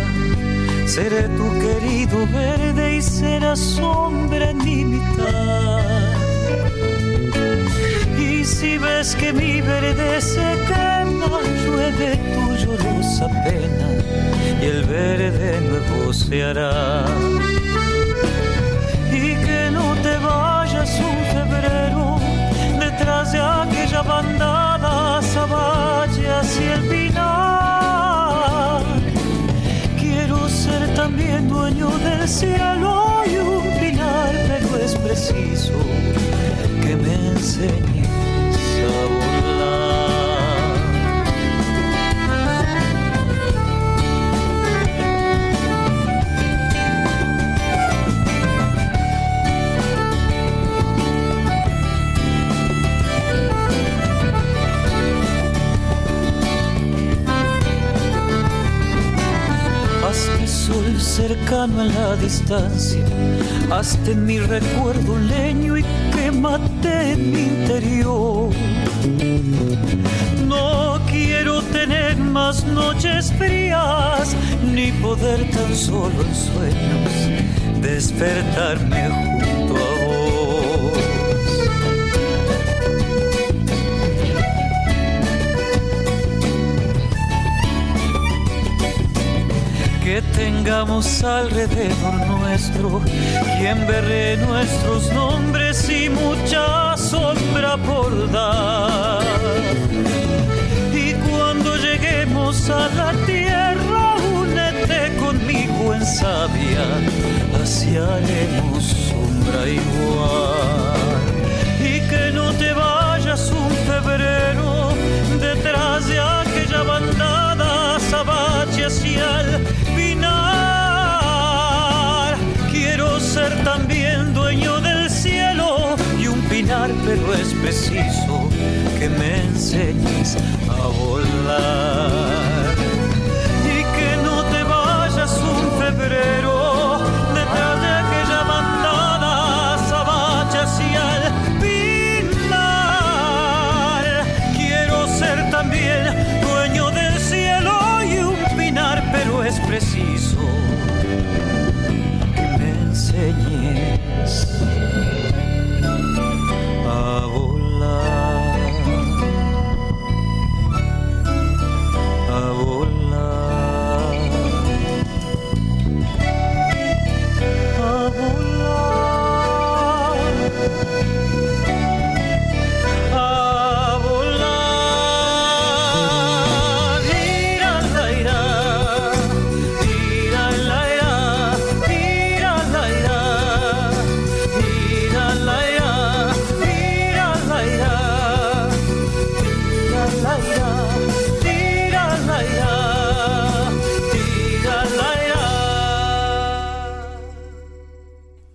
seré tu querido verde y será sombra en mi mitad. Y si ves que mi verde se quema, llueve tu llorosa pena y el verde nuevo se hará. Y que no te vayas un febrero detrás de aquella bandada sabache hacia el también dueño del cielo y un pero es preciso que me enseñes sol cercano a la distancia, hazte en mi recuerdo leño y quémate en mi interior. No quiero tener más noches frías, ni poder tan solo en sueños despertarme que tengamos alrededor nuestro y emberré nuestros nombres y mucha sombra por dar. Y cuando lleguemos a la tierra, únete conmigo en sabia, así haremos sombra igual. Y que no te vayas un febrero detrás de aquella bandada sabatia ser también dueño del cielo y un pinar, pero es preciso que me enseñes a volar.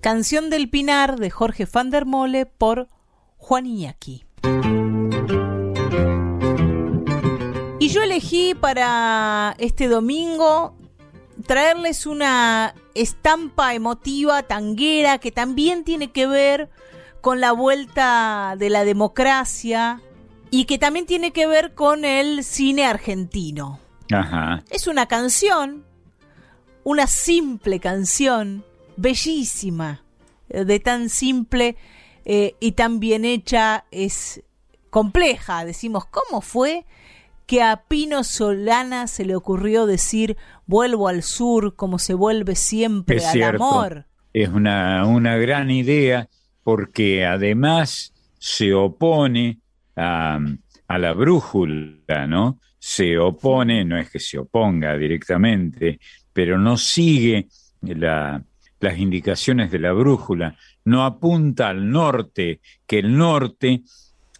Canción del Pinar de Jorge van der Mole por Juan Iñaki. Y yo elegí para este domingo traerles una estampa emotiva, tanguera, que también tiene que ver con la vuelta de la democracia y que también tiene que ver con el cine argentino. Ajá. Es una canción, una simple canción, bellísima, eh, de tan simple eh, y tan bien hecha, es compleja. Decimos, ¿cómo fue que a Pino Solana se le ocurrió decir vuelvo al sur como se vuelve siempre Es al cierto. amor? Es una, una gran idea porque además se opone a, a la brújula, ¿no? Se opone, no es que se oponga directamente, pero no sigue la- las indicaciones de la brújula, no apunta al norte, que el norte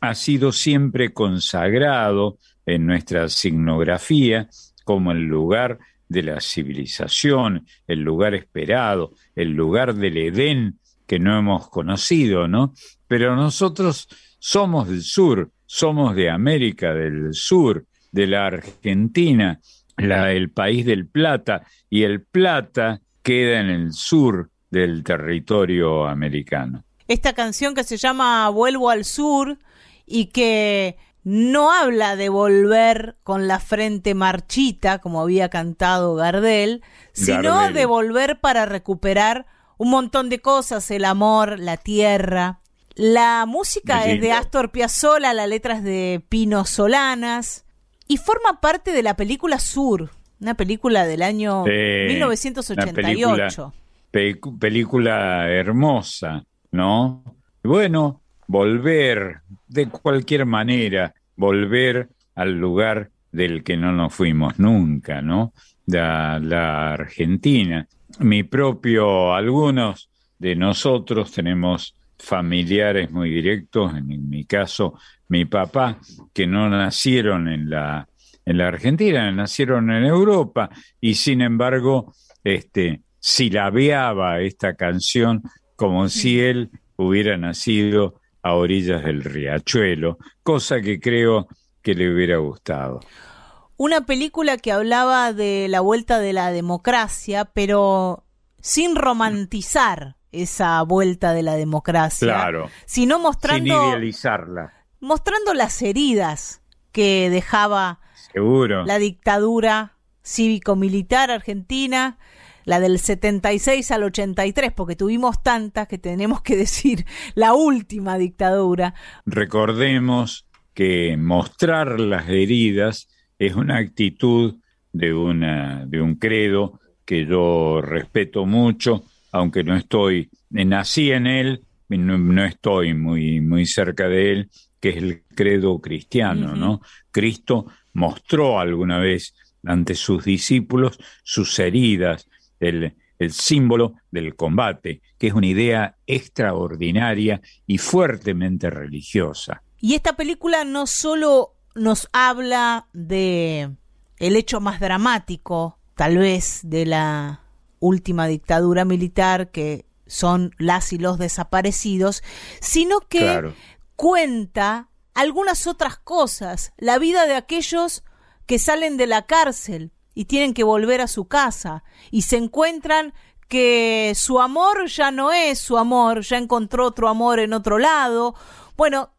ha sido siempre consagrado en nuestra signografía como el lugar de la civilización, el lugar esperado, el lugar del Edén que no hemos conocido, ¿no? Pero nosotros somos del sur, somos de América del Sur, de la Argentina, el país del Plata, y el Plata queda en el sur del territorio americano. Esta canción que se llama Vuelvo al sur y que no habla de volver con la frente marchita, como había cantado Gardel, sino Gardel. de volver para recuperar un montón de cosas, el amor, la tierra. La música es de. Astor Piazzolla, la letra es de Pino Solanas y forma parte de la película Sur, una película del año Eh, 1988. Pe- película hermosa, ¿no? Bueno, volver de cualquier manera, volver al lugar del que no nos fuimos nunca, ¿no? La, la Argentina. Mi propio, algunos de nosotros tenemos familiares muy directos, en mi caso, mi papá, que no nacieron en la, en la Argentina, nacieron en Europa y sin embargo, este, silabeaba esta canción como si él hubiera nacido a orillas del riachuelo, cosa que creo que le hubiera gustado. Una película que hablaba de la vuelta de la democracia, pero sin romantizar esa vuelta de la democracia, Claro. sino Sin mostrando, idealizarla, mostrando las heridas que dejaba seguro. la dictadura cívico-militar argentina, la del 76 al 83, porque tuvimos tantas que tenemos que decir la última dictadura. Recordemos que mostrar las heridas es una actitud de, una, de un credo que yo respeto mucho, aunque no estoy, nací en él, no, no estoy muy, muy cerca de él, que es el credo cristiano, ¿no? Cristo mostró alguna vez ante sus discípulos sus heridas, el, el símbolo del combate, que es una idea extraordinaria y fuertemente religiosa. Y esta película no solo nos habla de el hecho más dramático, tal vez, de la última dictadura militar, que son las y los desaparecidos, sino que Claro. cuenta algunas otras cosas, la vida de aquellos que salen de la cárcel y tienen que volver a su casa y se encuentran que su amor ya no es su amor, ya encontró otro amor en otro lado. Bueno,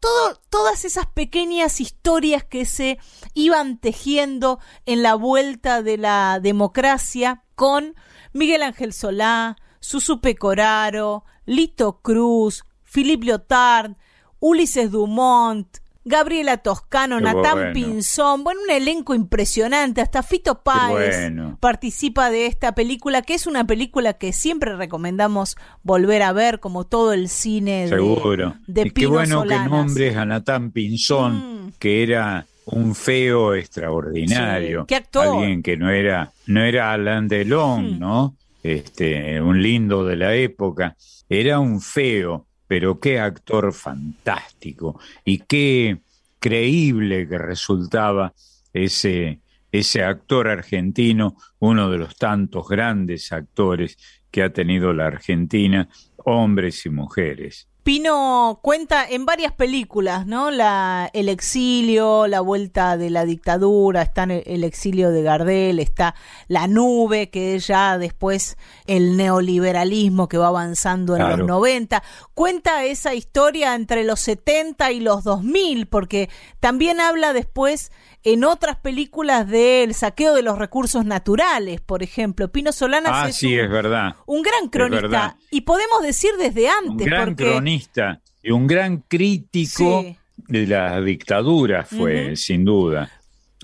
todas esas pequeñas historias que se iban tejiendo en la vuelta de la democracia con Miguel Ángel Solá, Susu Pecoraro, Lito Cruz, Philippe Lyotard, Ulises Dumont, Gabriela Toscano, Qué Natán bueno. Pinzón, bueno, un elenco impresionante, hasta Fito Páez bueno. participa de esta película, que es una película que siempre recomendamos volver a ver, como todo el cine de, Seguro. de y qué Pino bueno Solanas. que nombres a Natán Pinzón, que era un feo extraordinario. Sí, qué. Alguien que no era, no era Alain Delon, Mm. ¿no? Este, un lindo de la época. Era un feo, pero qué actor fantástico. Y qué creíble que resultaba ese, ese actor argentino, uno de los tantos grandes actores que ha tenido la Argentina, hombres y mujeres. Pino cuenta en varias películas, ¿no? La, el exilio, la vuelta de la dictadura, está en el, el exilio de Gardel, está La Nube, que es ya después el neoliberalismo que va avanzando en Claro. los 90. Cuenta esa historia entre los 70 y los 2000, porque también habla después en otras películas del saqueo de los recursos naturales, por ejemplo. Pino Solanas Ah, es sí, un, es verdad. un gran cronista. Y podemos decir desde Un antes, gran porque... cronista y un gran crítico Sí. de la dictadura fue, sin duda.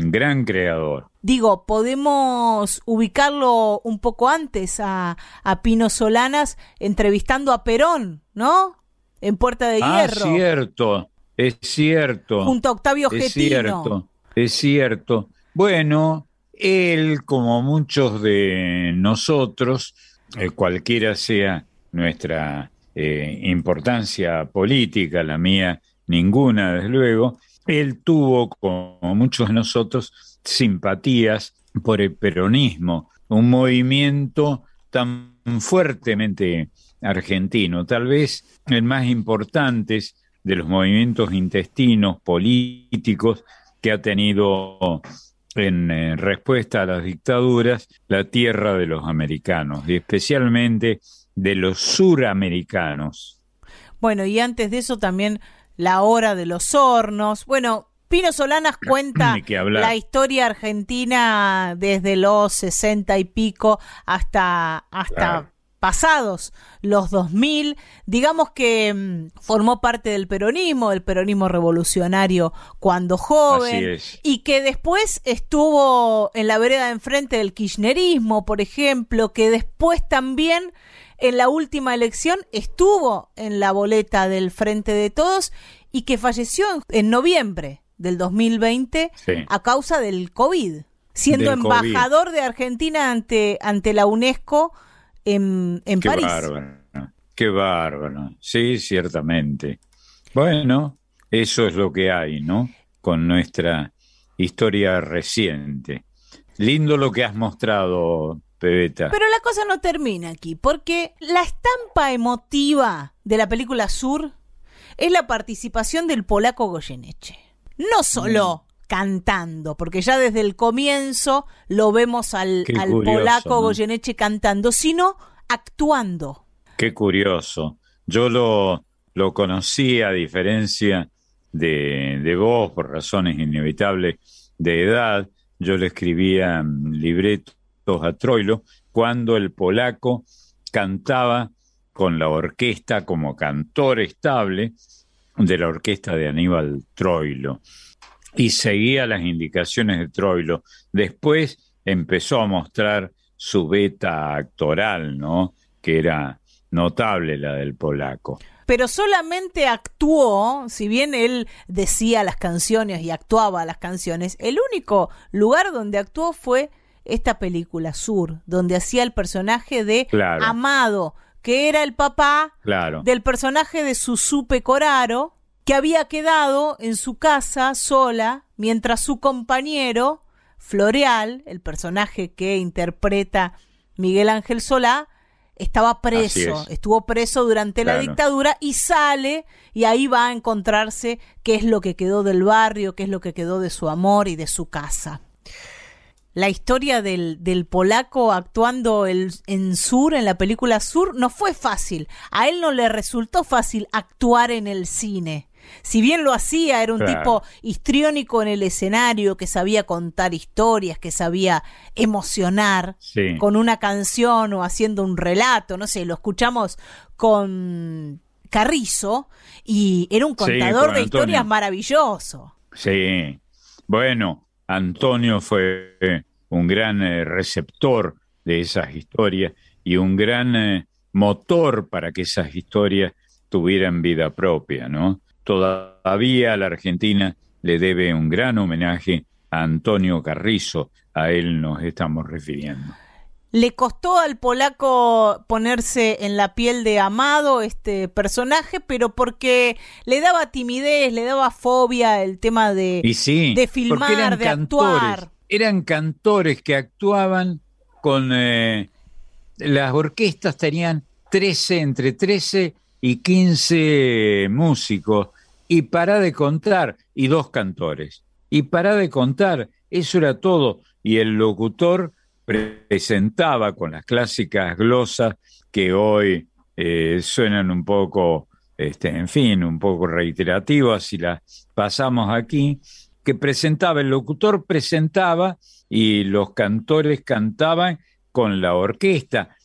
Un gran creador. Digo, podemos ubicarlo un poco antes a, a Pino Solanas entrevistando a Perón, ¿no? En Puerta de ah, Hierro, cierto, es cierto. junto a Octavio es Getino. cierto, es cierto. Bueno, él, como muchos de nosotros, eh, cualquiera sea nuestra eh, importancia política, la mía ninguna, desde luego, él tuvo, como muchos de nosotros, simpatías por el peronismo, un movimiento tan fuertemente argentino, tal vez el más importante de los movimientos intestinos políticos que ha tenido en eh, respuesta a las dictaduras la tierra de los americanos y especialmente de los suramericanos. Bueno, y antes de eso también la hora de los hornos. Bueno, Pino Solanas cuenta la historia argentina desde los sesenta y pico hasta, hasta Claro. Pasados los 2000. Digamos que mm, formó parte del peronismo, del peronismo revolucionario cuando joven. Y que después estuvo en la vereda de enfrente del kirchnerismo, por ejemplo, que después también en la última elección estuvo en la boleta del Frente de Todos y que falleció en, noviembre del 2020 Sí. a causa del COVID, siendo Del COVID. embajador de Argentina ante, ante la UNESCO en, en Qué París. bárbaro, qué bárbaro. Sí, ciertamente. Bueno, eso es lo que hay, ¿no? Con nuestra historia reciente. Lindo lo que has mostrado, Pebeta. Pero la cosa no termina aquí, porque la estampa emotiva de la película Sur es la participación del polaco Goyeneche. No solo Mm. Cantando, porque ya desde el comienzo lo vemos al, Qué al curioso, polaco ¿no? Goyeneche cantando, sino actuando. Qué curioso. Yo lo, lo conocí a diferencia de, de vos, por razones inevitables de edad. Yo le escribía mm, libretos a Troilo cuando el polaco cantaba con la orquesta como cantor estable de la orquesta de Aníbal Troilo y seguía las indicaciones de Troilo. Después empezó a mostrar su beta actoral, ¿no? Que era notable la del polaco. Pero solamente actuó, si bien él decía las canciones y actuaba las canciones, el único lugar donde actuó fue esta película, Sur, donde hacía el personaje de Claro. Amado, que era el papá Claro. del personaje de Susupe Coraro, que había quedado en su casa sola mientras su compañero, Floreal, el personaje que interpreta Miguel Ángel Solá, estaba preso, es. estuvo preso durante la dictadura y sale y ahí va a encontrarse qué es lo que quedó del barrio, qué es lo que quedó de su amor y de su casa. La historia del, del polaco actuando el- en Sur, en la película Sur, no fue fácil. A él no le resultó fácil actuar en el cine. Si bien lo hacía, era un Claro. tipo histriónico en el escenario, que sabía contar historias, que sabía emocionar Sí. con una canción o haciendo un relato, no sé, lo escuchamos con Carrizo y era un contador con de historias maravilloso. Sí. Bueno, Antonio fue eh, un gran eh, receptor de esas historias y un gran eh, motor para que esas historias tuvieran vida propia, ¿no? Todavía la Argentina le debe un gran homenaje a Antonio Carrizo, a él nos estamos refiriendo. Le costó al polaco ponerse en la piel de Amado este personaje, pero porque le daba timidez, le daba fobia el tema de, Y sí, de filmar, eran de cantores, actuar. Eran cantores que actuaban con... eh, las orquestas tenían 13, entre 13 y 15 músicos, y para de contar, y dos cantores. Y para de contar, eso era todo. Y el locutor presentaba con las clásicas glosas que hoy eh, suenan un poco, este, en fin, un poco reiterativas y las pasamos aquí, que presentaba, el locutor presentaba y los cantores cantaban con la orquesta,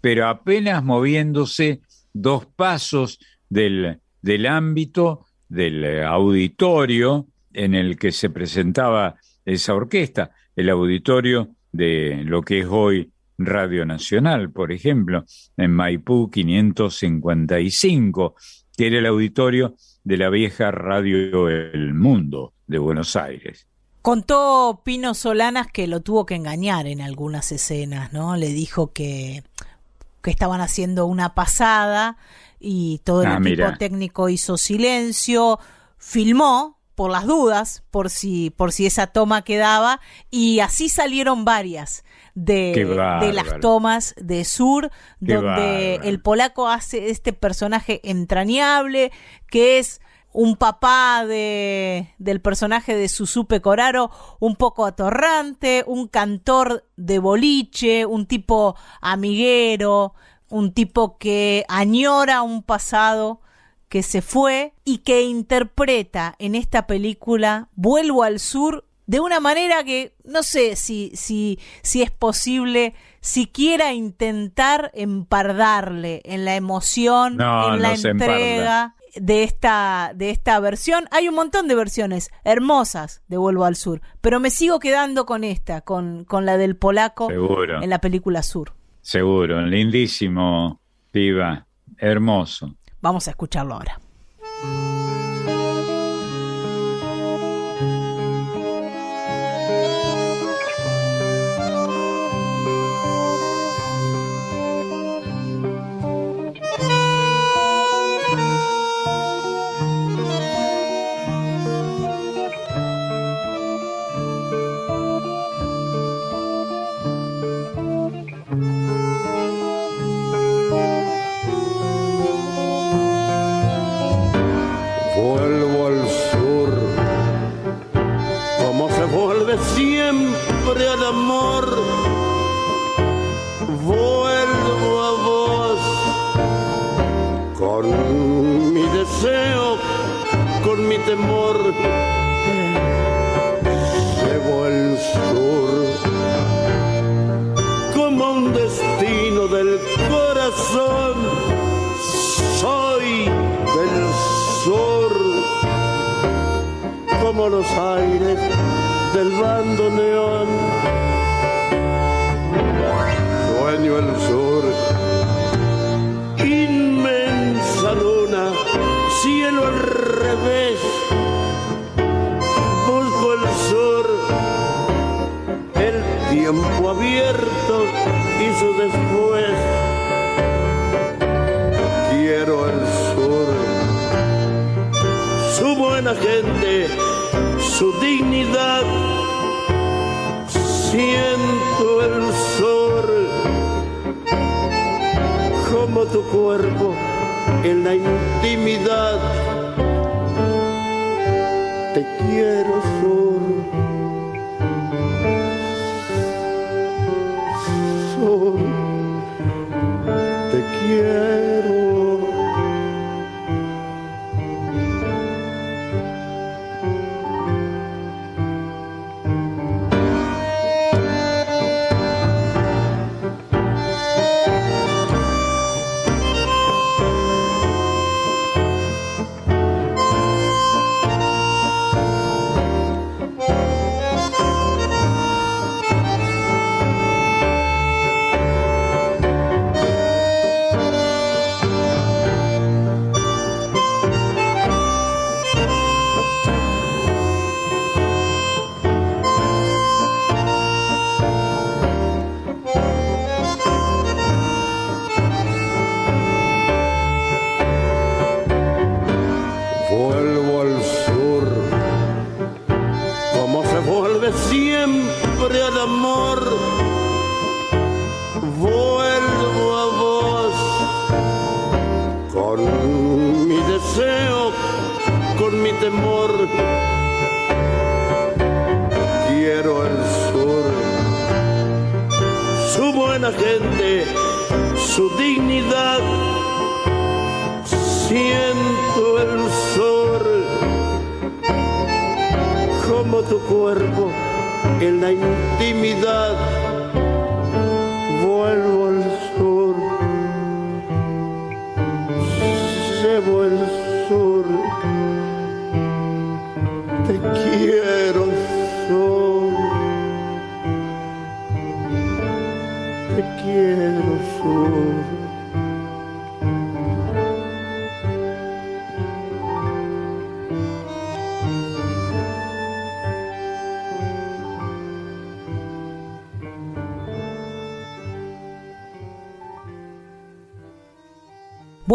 pero apenas moviéndose dos pasos del, del ámbito del eh, auditorio en el que se presentaba esa orquesta, el auditorio de lo que es hoy Radio Nacional, por ejemplo, en Maipú 555, que era el auditorio de la vieja Radio El Mundo de Buenos Aires. Contó Pino Solanas que lo tuvo que engañar en algunas escenas, ¿no? Le dijo que, que estaban haciendo una pasada y todo el Ah, equipo mira. técnico hizo silencio, filmó por las dudas, por si, por si esa toma quedaba, y así salieron varias de, las tomas de Sur, Qué donde el polaco hace este personaje entrañable, que es un papá de, del personaje de Susupe Coraro, un poco atorrante, un cantor de boliche, un tipo amiguero, un tipo que añora un pasado que se fue y que interpreta en esta película Vuelvo al Sur de una manera que no sé si, si, si es posible siquiera intentar empardarle en la emoción, No, en la no entrega de esta, de esta versión. Hay un montón de versiones hermosas de Vuelvo al Sur, pero me sigo quedando con esta, con, con la del polaco Seguro. en la película Sur. Seguro, lindísimo, piba, hermoso. Vamos a escucharlo ahora.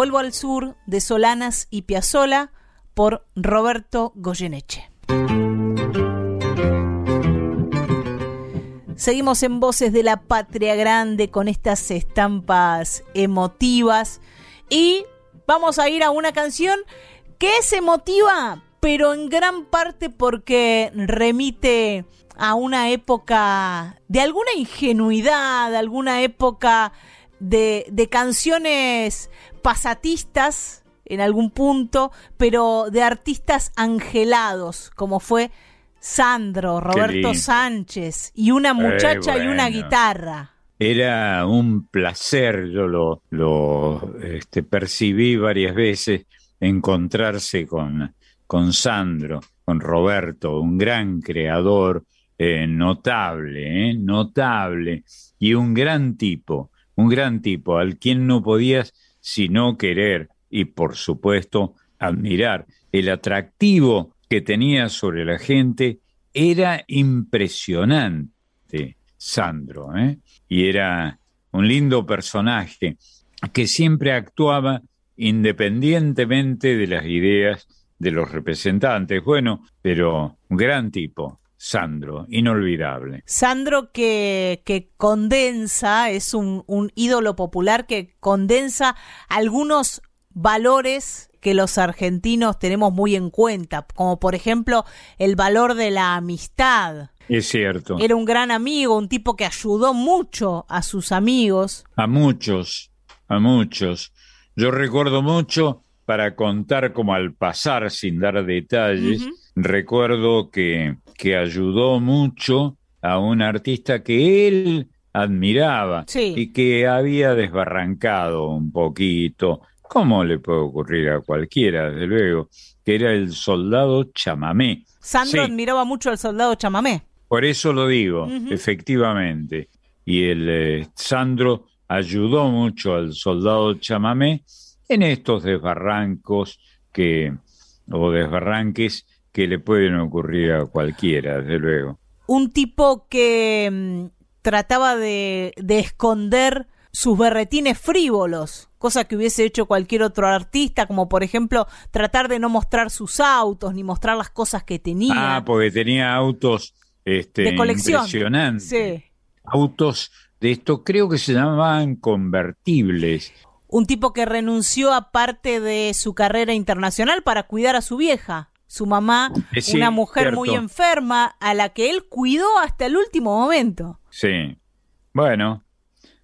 Vuelvo al sur de Solanas y Piazzola por Roberto Goyeneche. Seguimos en Voces de la Patria Grande con estas estampas emotivas y vamos a ir a una canción que es emotiva, pero en gran parte porque remite a una época de alguna ingenuidad, alguna época de, de canciones pasatistas en algún punto, pero de artistas angelados, como fue Sandro, Roberto. Sánchez, y una muchacha y una guitarra. Era un placer, yo lo, lo este, percibí varias veces, encontrarse con, con Sandro, con Roberto, un gran creador, eh, notable, eh, notable, y un gran tipo, un gran tipo, al quien no podías sino querer y, por supuesto, admirar. El atractivo que tenía sobre la gente era impresionante, Sandro, ¿eh? y era un lindo personaje que siempre actuaba independientemente de las ideas de los representantes. Bueno, pero un gran tipo, Sandro, inolvidable. Sandro que, que condensa, es un, un ídolo popular que condensa algunos valores que los argentinos tenemos muy en cuenta, como por ejemplo el valor de la amistad. Es cierto. Era un gran amigo, un tipo que ayudó mucho a sus amigos. A muchos, a muchos. Yo recuerdo mucho, para contar como al pasar, sin dar detalles, recuerdo que, que ayudó mucho a un artista que él admiraba Sí. y que había desbarrancado un poquito, como le puede ocurrir a cualquiera, desde luego, que era el soldado chamamé. Sandro Sí. admiraba mucho al soldado chamamé. Por eso lo digo, efectivamente. Y el eh, Sandro ayudó mucho al soldado chamamé en estos desbarrancos que, o desbarranques que le pueden ocurrir a cualquiera, desde luego. Un tipo que mm, trataba de, de esconder sus berretines frívolos, cosa que hubiese hecho cualquier otro artista, como por ejemplo tratar de no mostrar sus autos ni mostrar las cosas que tenía. Ah, porque tenía autos este, De colección. impresionantes. Sí. Autos de esto creo que se llamaban convertibles. Un tipo que renunció a parte de su carrera internacional para cuidar a su vieja, su mamá, Eh, sí, una mujer muy enferma, a la que él cuidó hasta el último momento. Sí. Bueno,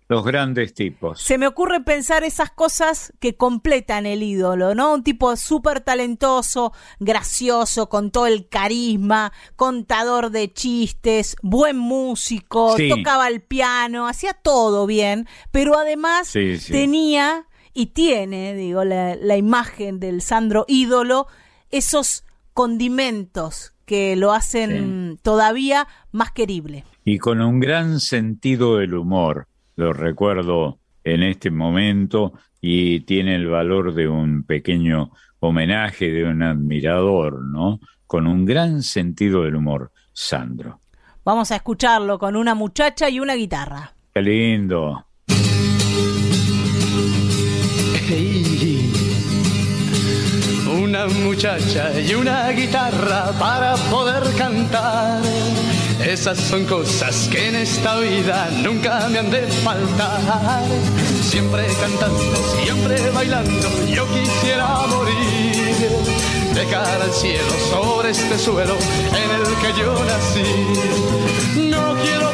los grandes tipos. Se me ocurre pensar esas cosas que completan el ídolo, ¿no? Un tipo súper talentoso, gracioso, con todo el carisma, contador de chistes, buen músico, Sí. tocaba el piano, hacía todo bien, pero además Sí, sí. tenía y tiene, digo, la, la imagen del Sandro ídolo, esos condimentos que lo hacen todavía más querible. y con un gran sentido del humor. Lo recuerdo en este momento y tiene el valor de un pequeño homenaje de un admirador, ¿no? Con un gran sentido del humor, Sandro. Vamos a escucharlo con una muchacha y una guitarra. Qué lindo. Una muchacha y una guitarra para poder cantar. Esas son cosas que en esta vida nunca me han de faltar. Siempre cantando, siempre bailando, yo quisiera morir. De cara al cielo, sobre este suelo en el que yo nací. No quiero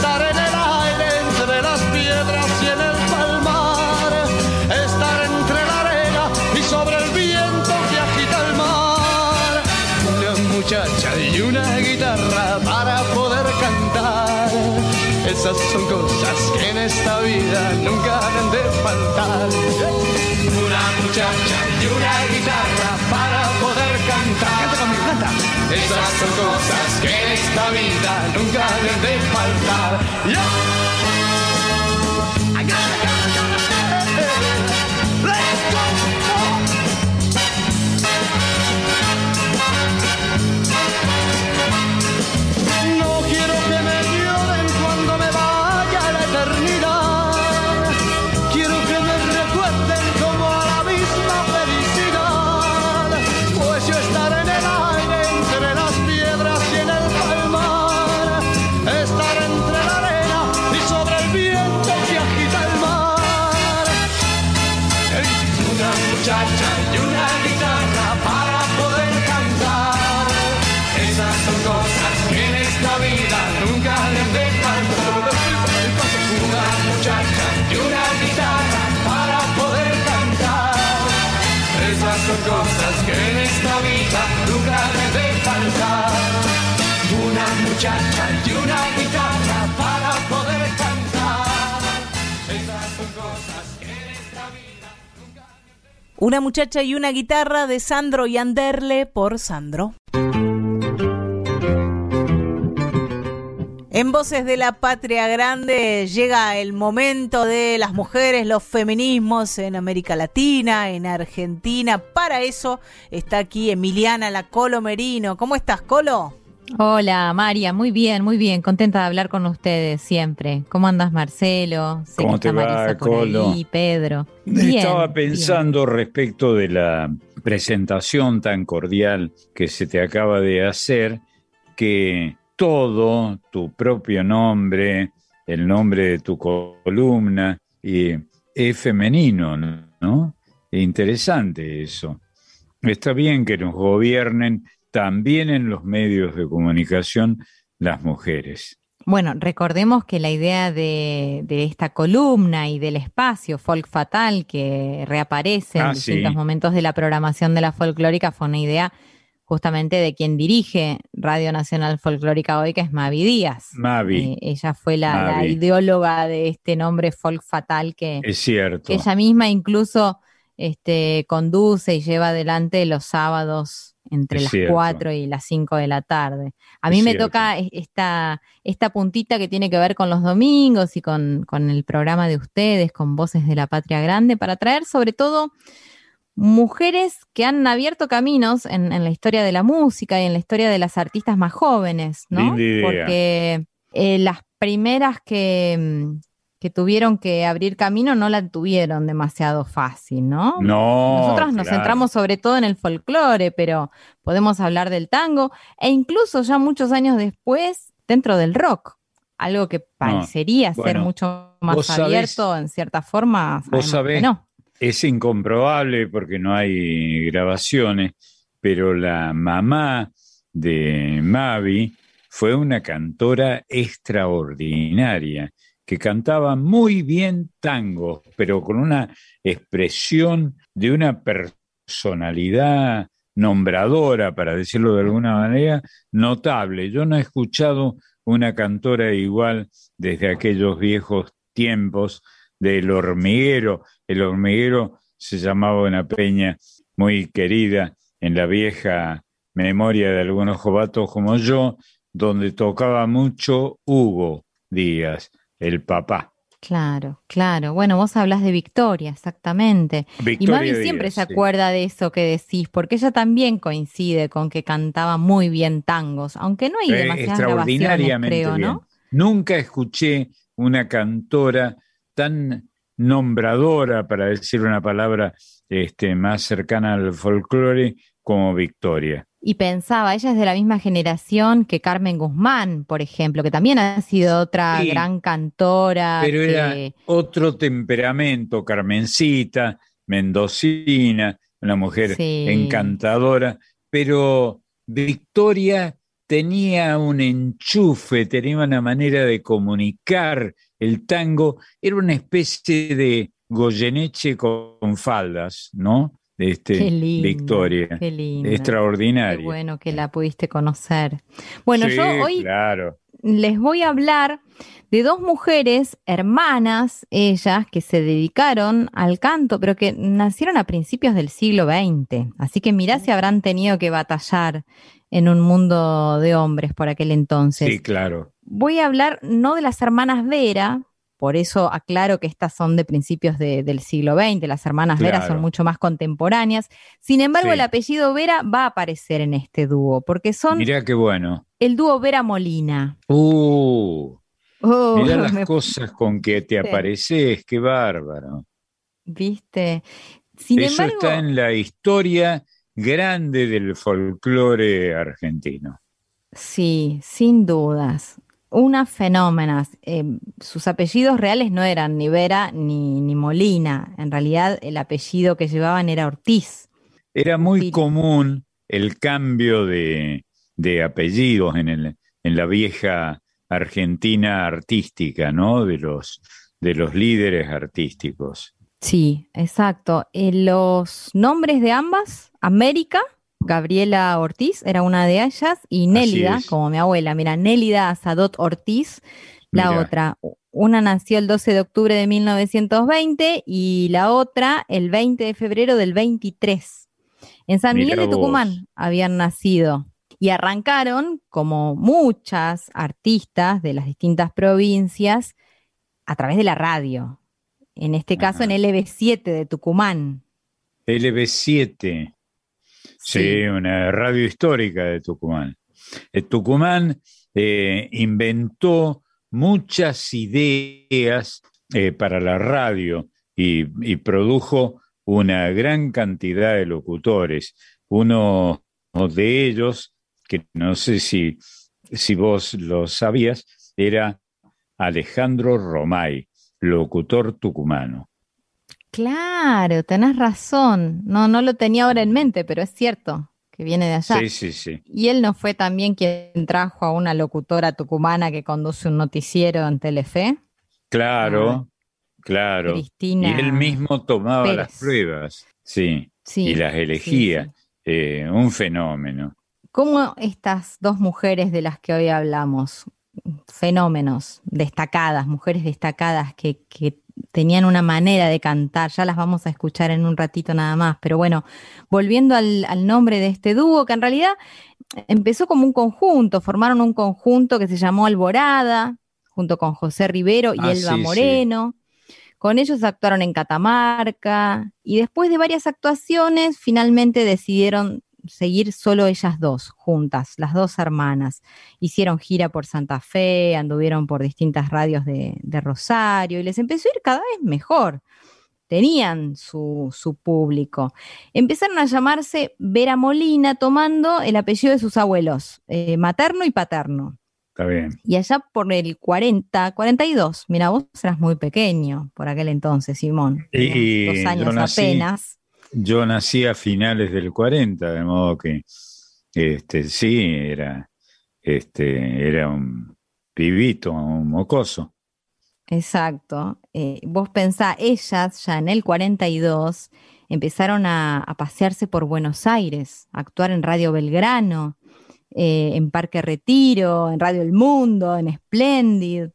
Estaré en el aire entre las piedras y en el palmar. Estar entre la arena y sobre el viento que agita el mar. Una muchacha y una guitarra para poder cantar. Esas son cosas que en esta vida nunca deben de faltar. Una muchacha y una guitarra para cantar. Canta conmigo, canta. Esas son cosas que en esta vida nunca deben de faltar. ¡Ya! Let's Una muchacha y una guitarra de Sandro y Anderle por Sandro. En Voces de la Patria Grande llega el momento de las mujeres, los feminismos en América Latina, en Argentina. Para eso está aquí Emiliana La Colo Merino. ¿Cómo estás, Colo? Hola, María, muy bien, muy bien, contenta de hablar con ustedes siempre. ¿Cómo andas, Marcelo? Sé ¿Cómo que está te va, Marisa por Colo? ahí, Pedro. Bien, Estaba pensando respecto de la presentación tan cordial que se te acaba de hacer, que todo, tu propio nombre, el nombre de tu columna, y es femenino, ¿no? Interesante eso. Está bien que nos gobiernen también en los medios de comunicación las mujeres. Bueno, recordemos que la idea de, de esta columna y del espacio folk fatal que reaparece en Ah, distintos sí. momentos de la programación de la folclórica fue una idea justamente de quien dirige Radio Nacional Folclórica hoy, que es Mavi Díaz. Mavi, Eh, ella fue la, ideóloga de este nombre folk fatal que, es cierto. que ella misma incluso este, conduce y lleva adelante los sábados entre Es las cierto. 4 y las 5 de la tarde. A mí Es me cierto. toca esta, esta puntita que tiene que ver con los domingos y con, con el programa de ustedes, con Voces de la Patria Grande, para traer sobre todo mujeres que han abierto caminos en, en la historia de la música y en la historia de las artistas más jóvenes, ¿no? Porque eh, las primeras que, mm, que tuvieron que abrir camino no la tuvieron demasiado fácil, ¿no? No, Nosotros nos claro. centramos sobre todo en el folclore, pero podemos hablar del tango e incluso ya muchos años después dentro del rock, algo que parecería ser bueno, mucho más sabés- abierto en cierta forma. Vos sabés, no. es incomprobable porque no hay grabaciones, pero la mamá de Mavi fue una cantora extraordinaria que cantaba muy bien tango, pero con una expresión de una personalidad nombradora, para decirlo de alguna manera, notable. Yo no he escuchado una cantora igual desde aquellos viejos tiempos del hormiguero. El hormiguero se llamaba una peña muy querida en la vieja memoria de algunos jovatos como yo, donde tocaba mucho Hugo Díaz, el papá. Claro, claro. Bueno, vos hablas de Victoria, exactamente. y Victoria Mavi Díaz, siempre se sí. acuerda de eso que decís, porque ella también coincide con que cantaba muy bien tangos, aunque no hay Eh, demasiadas grabaciones, extraordinariamente creo, bien. ¿no? Nunca escuché una cantora tan nombradora, para decir una palabra este, más cercana al folclore, como Victoria. Y pensaba, ella es de la misma generación que Carmen Guzmán, por ejemplo, que también ha sido otra Sí. gran cantora. Pero era otro temperamento, Carmencita, mendocina, una mujer Sí. encantadora, pero Victoria tenía un enchufe, tenía una manera de comunicar el tango, era una especie de Goyeneche con faldas, ¿no? Este, Qué Victoria. qué. Extraordinaria. Qué bueno que la pudiste conocer. Bueno, Sí, yo hoy Claro. les voy a hablar de dos mujeres, hermanas, ellas, que se dedicaron al canto, pero que nacieron a principios del siglo XX. Así que mirá si habrán tenido que batallar en un mundo de hombres por aquel entonces. Sí, claro. Voy a hablar no de las hermanas Vera, por eso aclaro que estas son de principios de- del siglo XX, las hermanas Vera son mucho más contemporáneas. Sin embargo, Sí. el apellido Vera va a aparecer en este dúo, porque son Mirá qué bueno. el dúo Vera Molina. Uh, Oh, mirá las me- cosas con que te apareces, qué bárbaro. ¿Viste? Sin Eso embargo, está en la historia grande del folclore argentino. sí, sin dudas. Unas fenómenas. Eh, sus apellidos reales no eran ni Vera ni, ni Molina. En realidad, el apellido que llevaban era Ortiz. Era muy común el cambio de, de apellidos en, el, en la vieja Argentina artística, ¿no? De los, de los líderes artísticos. Sí, exacto. Eh, los nombres de ambas, América, Gabriela Ortiz era una de ellas, y Nélida, como mi abuela, mira, Nélida Azadot Ortiz, la Mira. otra. Una nació el 12 de octubre de 1920 y la otra el 20 de febrero del 23. En San Miguel de. Tucumán habían nacido y arrancaron, como muchas artistas de las distintas provincias, a través de la radio. En este caso en LB7 de Tucumán. LB7, sí, una radio histórica de Tucumán. Eh, Tucumán eh, inventó muchas ideas eh, para la radio y, y produjo una gran cantidad de locutores. Uno de ellos, que no sé si, si vos lo sabías, era Alejandro Romay, locutor tucumano. Claro, tenés razón. No, no lo tenía ahora en mente, pero es cierto que viene de allá. Sí, sí, sí. Y él no fue también quien trajo a una locutora tucumana que conduce un noticiero en Telefe. Claro, claro. Ah, Cristina y él mismo tomaba Pérez. las pruebas, sí, Sí, y las elegía. Eh, un fenómeno. ¿Cómo estas dos mujeres de las que hoy hablamos, fenómenos destacadas, mujeres destacadas que, que tenían una manera de cantar, ya las vamos a escuchar en un ratito nada más, pero bueno, volviendo al, al nombre de este dúo, que en realidad empezó como un conjunto, formaron un conjunto que se llamó Alborada, junto con José Rivero y Ah, Elba sí, sí. Moreno. Con ellos actuaron en Catamarca y después de varias actuaciones finalmente decidieron seguir solo ellas dos, juntas, las dos hermanas. Hicieron gira por Santa Fe, anduvieron por distintas radios de, de Rosario y les empezó a ir cada vez mejor. Tenían su, su público. Empezaron a llamarse Vera Molina tomando el apellido de sus abuelos, eh, materno y paterno. Está bien. Y allá por el 40, 42, mira, vos eras muy pequeño por aquel entonces, Simón. Y, Dos años apenas. Yo nací a finales del 40, de modo que este, sí, era, este, era un pibito, un mocoso. Exacto. Eh, vos pensá, ellas ya en el 42 empezaron a, pasearse por Buenos Aires, a actuar en Radio Belgrano, eh, en Parque Retiro, en Radio El Mundo, en Splendid,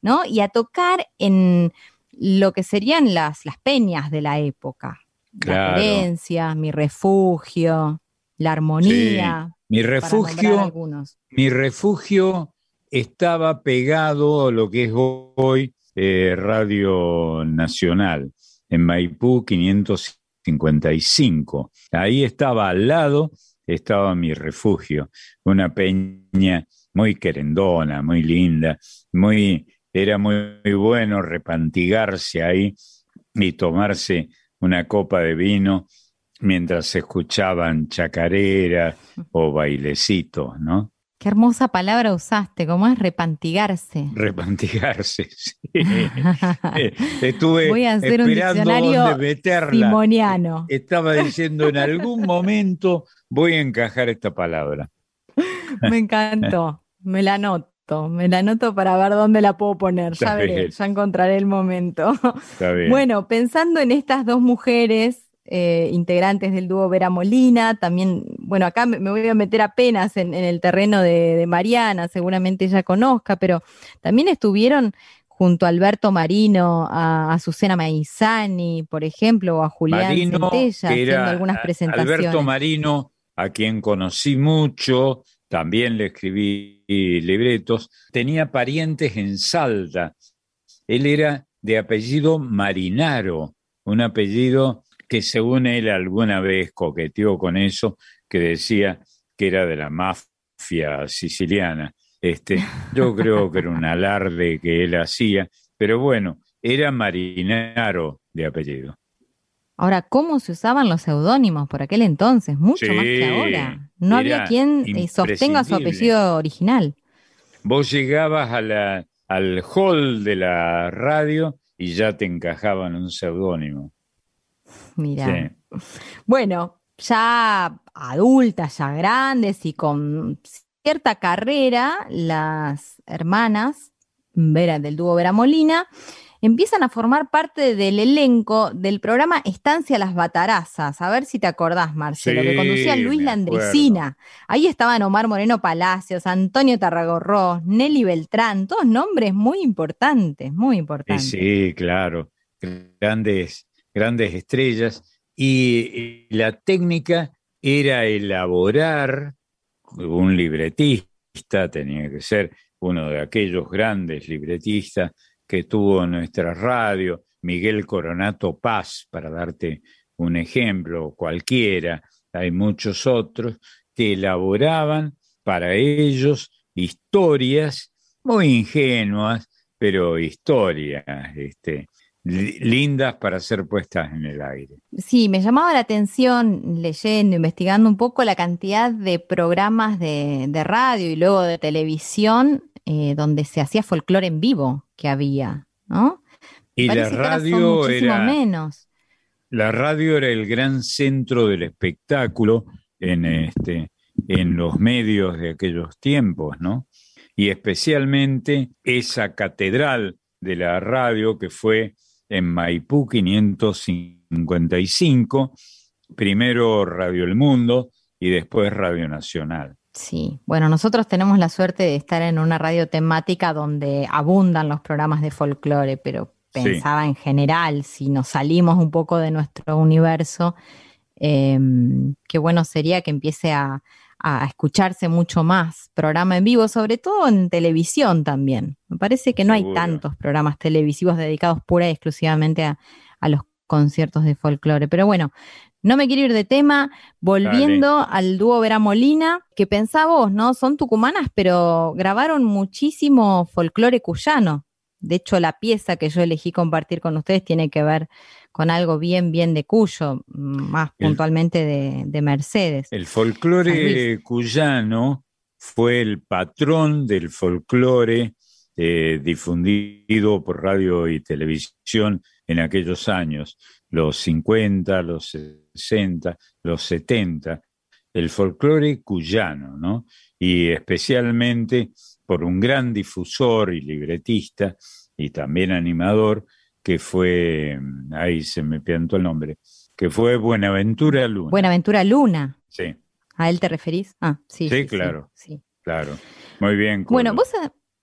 ¿no? Y a tocar en lo que serían las, las peñas de la época. La Claro. Querencia, Mi Refugio, La Armonía. Sí. Mi refugio, mi refugio estaba pegado a lo que es hoy eh, Radio Nacional, en Maipú 555. Ahí estaba al lado, estaba mi refugio, una peña muy querendona, muy linda, muy, era muy, muy bueno repantigarse ahí y tomarse una copa de vino mientras se escuchaban chacareras o bailecitos, ¿no? Qué hermosa palabra usaste, ¿cómo es repantigarse? Repantigarse, sí. Eh, Estuve Voy a hacer un esperando diccionario dónde meterla. simoniano. Estaba diciendo en algún momento voy a encajar esta palabra. Me encantó, me la anoto, me la anoto para ver dónde la puedo poner, ya veré, encontraré el momento. Está bien. Bueno, pensando en estas dos mujeres eh, integrantes del dúo Vera Molina, también, bueno, acá me, me voy a meter apenas en, en el terreno de, de Mariana, seguramente ella conozca, pero también estuvieron junto a Alberto Marino, a Azucena Maizani, por ejemplo, o a Julián Marino, Centella, haciendo algunas a- presentaciones. Alberto Marino, a quien conocí mucho, también le escribí libretos, tenía parientes en Salta. Él era de apellido Marinaro, un apellido que según él alguna vez coqueteó con eso, que decía que era de la mafia siciliana. Este, yo creo que era un alarde que él hacía, pero bueno, era Marinaro de apellido. Ahora, ¿cómo se usaban los seudónimos por aquel entonces? Mucho más que ahora. No había quien eh, sostenga su apellido original. Vos llegabas a la, al hall de la radio y ya te encajaban un seudónimo. Mira. Sí. Bueno, ya adultas, ya grandes y con cierta carrera, las hermanas Vera, del dúo Vera Molina empiezan a formar parte del elenco del programa Estancia Las Batarazas. A ver si te acordás, Marcelo, que Sí, conducía Luis me Landricina. Ahí estaban Omar Moreno Palacios, Antonio Tarragorrós, Nelly Beltrán, todos nombres muy importantes, muy importantes. Sí, claro. Grandes, grandes estrellas. Y la técnica era elaborar un libretista, tenía que ser uno de aquellos grandes libretistas que tuvo nuestra radio, Miguel Coronato Paz, para darte un ejemplo, cualquiera, hay muchos otros que elaboraban para ellos historias muy ingenuas, pero historias este, li- lindas para ser puestas en el aire. Sí, me llamaba la atención leyendo, investigando un poco la cantidad de programas de, de radio y luego de televisión eh, donde se hacía folclore en vivo que había, ¿no? Y la Parece radio era menos. la radio era el gran centro del espectáculo en este en los medios de aquellos tiempos, ¿no? Y especialmente esa catedral de la radio que fue en Maipú 555, primero Radio El Mundo y después Radio Nacional. Sí, bueno, nosotros tenemos la suerte de estar en una radio temática donde abundan los programas de folclore, pero pensaba en general, si nos salimos un poco de nuestro universo, eh, qué bueno sería que empiece a, a escucharse mucho más programa en vivo, sobre todo en televisión también. Me parece que no hay tantos programas televisivos dedicados pura y exclusivamente a, a los conciertos de folclore. Pero bueno, no me quiero ir de tema, volviendo al dúo Vera Molina, que pensá vos, ¿no? Son tucumanas, pero grabaron muchísimo folclore cuyano. De hecho, la pieza que yo elegí compartir con ustedes tiene que ver con algo bien, bien de Cuyo, más El- puntualmente de, de Mercedes. El folclore cuyano fue el patrón del folclore eh, difundido por radio y televisión en aquellos años, los 50, los 60, los 70, el folclore cuyano, ¿no? Y especialmente por un gran difusor y libretista y también animador que fue, ahí se me piantó el nombre, que fue Buenaventura Luna. Buenaventura Luna, Sí, ¿a él te referís? Ah, sí. sí, claro, sí. claro. Muy bien. Bueno, vos,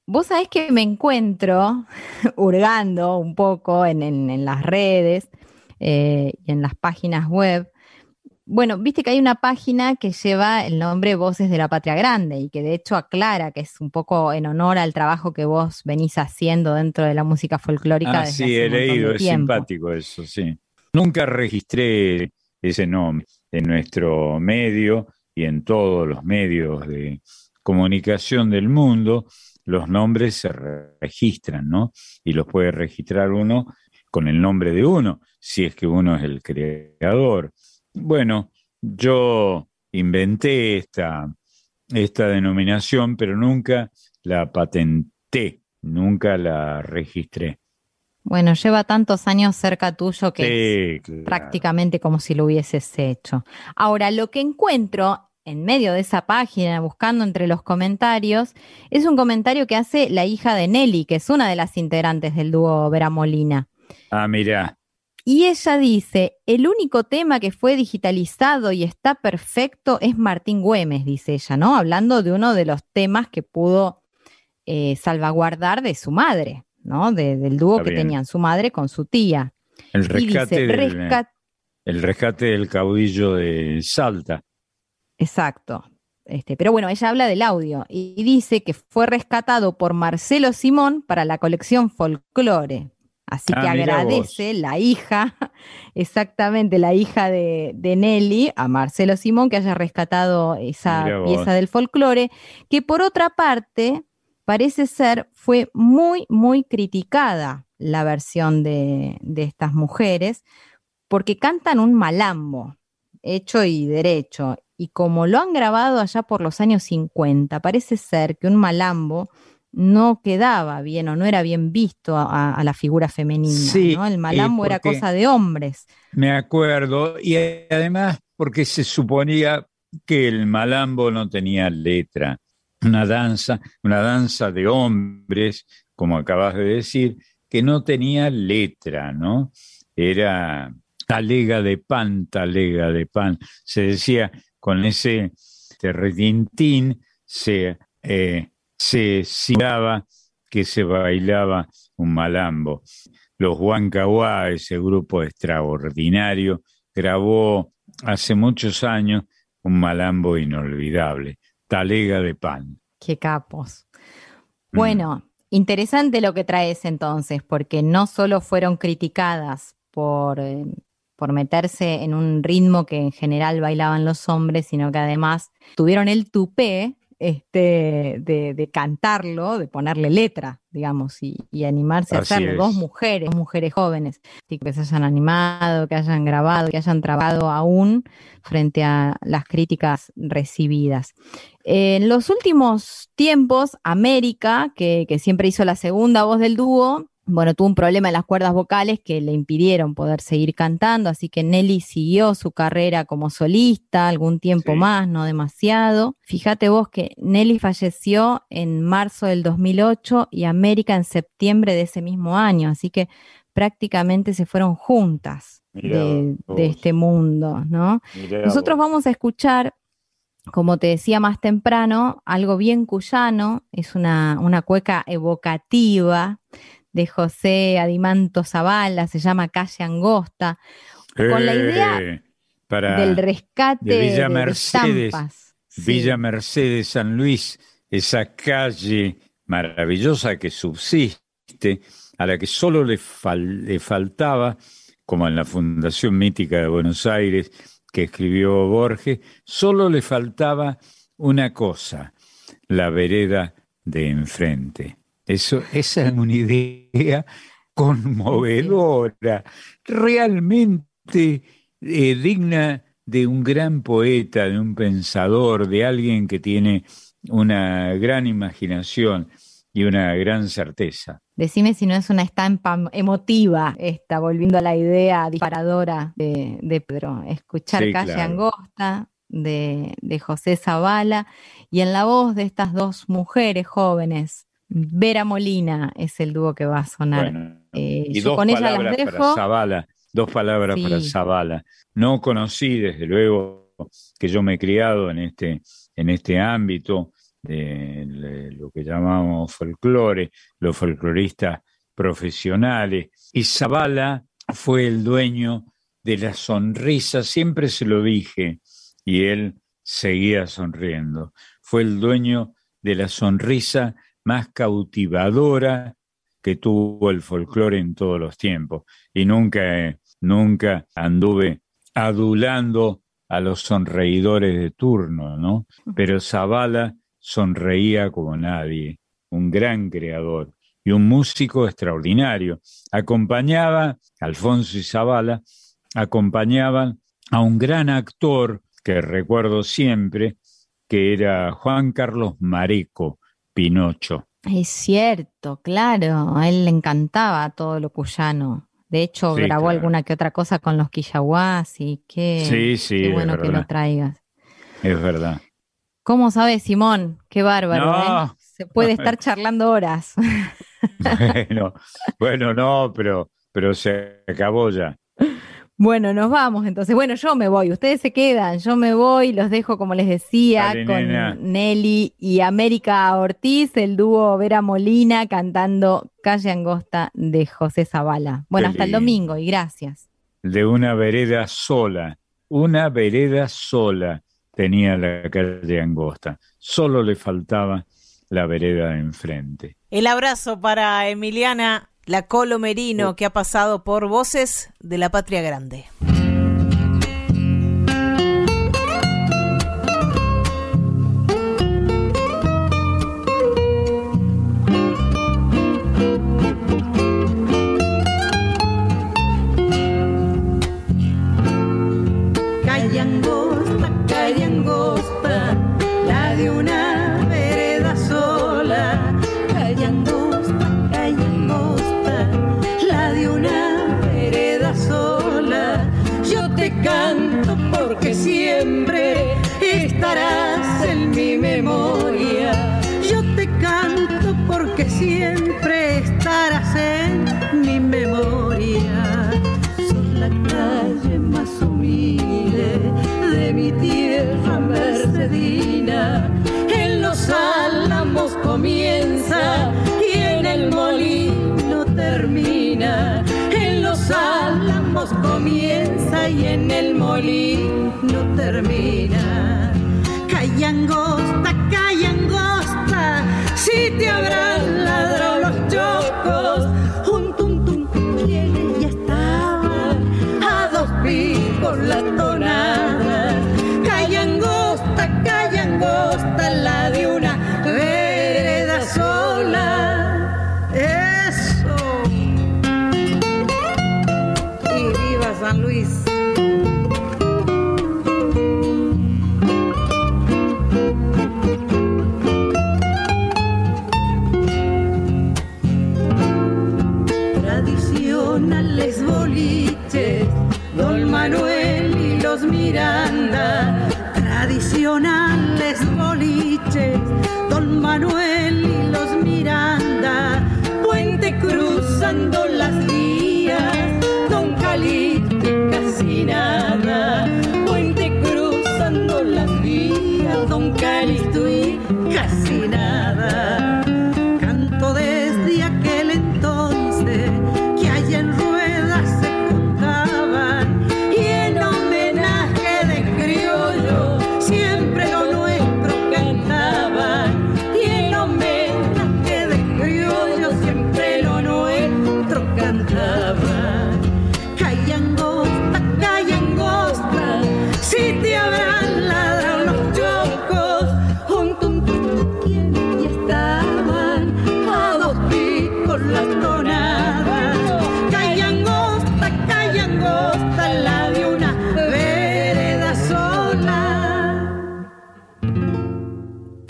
vos sabés que me encuentro hurgando un poco en, en- en las redes eh, y en las páginas web. Bueno, viste que hay una página que lleva el nombre Voces de la Patria Grande y que de hecho aclara que es un poco en honor al trabajo que vos venís haciendo dentro de la música folclórica Ah, desde sí, hace he leído, es simpático eso, sí. Nunca registré ese nombre en nuestro medio y en todos los medios de comunicación del mundo. Los nombres se re- registran, ¿no? Y los puede registrar uno con el nombre de uno, si es que uno es el creador. Bueno, yo inventé esta, esta denominación, pero nunca la patenté, nunca la registré. Bueno, lleva tantos años cerca tuyo que es claro. prácticamente como si lo hubieses hecho. Ahora, lo que encuentro en medio de esa página, buscando entre los comentarios, es un comentario que hace la hija de Nelly, que es una de las integrantes del dúo Vera Molina. Ah, mira, Y ella dice, el único tema que fue digitalizado y está perfecto es Martín Güemes, dice ella, ¿no? Hablando de uno de los temas que pudo eh, salvaguardar de su madre, ¿no? De- del dúo que tenían su madre con su tía. el rescate, dice, del, "Rescat- el rescate del caudillo de Salta. Exacto. Este, pero bueno, ella habla del audio y y dice que fue rescatado por Marcelo Simón para la colección Folklore. Así Ah, que mira agradece la hija, exactamente la hija de, de Nelly, a Marcelo Simón, que haya rescatado esa pieza del folclore, que por otra parte, parece ser, fue muy, muy criticada la versión de, de estas mujeres, porque cantan un malambo, hecho y derecho. Y como lo han grabado allá por los años 50, parece ser que un malambo no quedaba bien o no era bien visto a, a la figura femenina. Sí, ¿no? El malambo eh, era porque- cosa de hombres. Me acuerdo, y además porque se suponía que el malambo no tenía letra. Una danza, una danza de hombres, como acabas de decir, que no tenía letra, ¿no? Era talega de pan, talega de pan. Se decía con ese retintín, se, eh, se simulaba que se bailaba un malambo. Los Huancahuá, ese grupo extraordinario, grabó hace muchos años un malambo inolvidable, Talega de Pan. Qué capos. Mm. Bueno, interesante lo que traes entonces, porque no solo fueron criticadas por, eh, por meterse en un ritmo que en general bailaban los hombres, sino que además tuvieron el tupé este, de, de cantarlo, de ponerle letra, digamos, y, y animarse a hacerlo. es. Dos mujeres, dos mujeres jóvenes, que se hayan animado, que hayan grabado, que hayan trabajado aún frente a las críticas recibidas. En los últimos tiempos, América, que, que siempre hizo la segunda voz del dúo, bueno, tuvo un problema en las cuerdas vocales que le impidieron poder seguir cantando, así que Nelly siguió su carrera como solista algún tiempo más, no demasiado. Fíjate vos que Nelly falleció en marzo del 2008 y América en septiembre de ese mismo año, así que prácticamente se fueron juntas de, este mundo, ¿no? Mirá Nosotros vos. vamos a escuchar, como te decía más temprano, algo bien cuyano, es una, una cueca evocativa de José Adimanto Zavala, se llama Calle Angosta, con la idea Eh, para del rescate de Villa de Mercedes, estampas. Villa Mercedes San Luis, esa calle maravillosa que subsiste, a la que solo le, fal- le faltaba, como en la Fundación Mítica de Buenos Aires que escribió Borges, solo le faltaba una cosa, la vereda de enfrente. Eso, esa es una idea conmovedora, realmente eh, digna de un gran poeta, de un pensador, de alguien que tiene una gran imaginación y una gran certeza. Decime si no es una estampa emotiva esta, volviendo a la idea disparadora de, de Pedro. Escuchar Sí, Calle claro. Angosta de, de José Zavala y en la voz de estas dos mujeres jóvenes, Vera Molina es el dúo que va a sonar. Bueno, Eh, y dos con ella palabras para. Zavala, dos palabras Sí. para Zavala. No conocí, desde luego, que yo me he criado en este, en este ámbito de lo que llamamos folclore, los folcloristas profesionales. Y Zavala fue el dueño de la sonrisa, siempre se lo dije, y él seguía sonriendo. Fue el dueño de la sonrisa más cautivadora que tuvo el folclore en todos los tiempos. Y nunca, eh, nunca anduve adulando a los sonreidores de turno, ¿no? Pero Zavala sonreía como nadie, un gran creador y un músico extraordinario. Acompañaba, Alfonso y Zavala, acompañaban a un gran actor que recuerdo siempre, que era Juan Carlos Mareco, Pinocho. Es cierto, claro, a él le encantaba todo lo cuyano. De hecho, Sí, grabó claro. alguna que otra cosa con los quillahuas y qué, Sí, sí, qué es bueno que lo traigas. Es verdad. ¿Cómo sabes, Simón? Qué bárbaro, No. ¿eh? Se puede estar charlando horas. Bueno, bueno, no, pero, pero se acabó ya. Bueno, nos vamos entonces. Bueno, yo me voy, ustedes se quedan, yo me voy, los dejo como les decía Dale, con nena. Nelly y América Ortiz, el dúo Vera Molina cantando Calle Angosta de José Zavala. Bueno, hasta el domingo y gracias. De una vereda sola, una vereda sola tenía la calle angosta. Solo le faltaba la vereda de enfrente. El abrazo para Emiliana La Colo Merino, que ha pasado por Voces de la Patria Grande. Te canto porque siempre estarás en mi memoria. Yo te canto porque siempre y en el molino termina. Calle angosta, calle angosta, si te habrán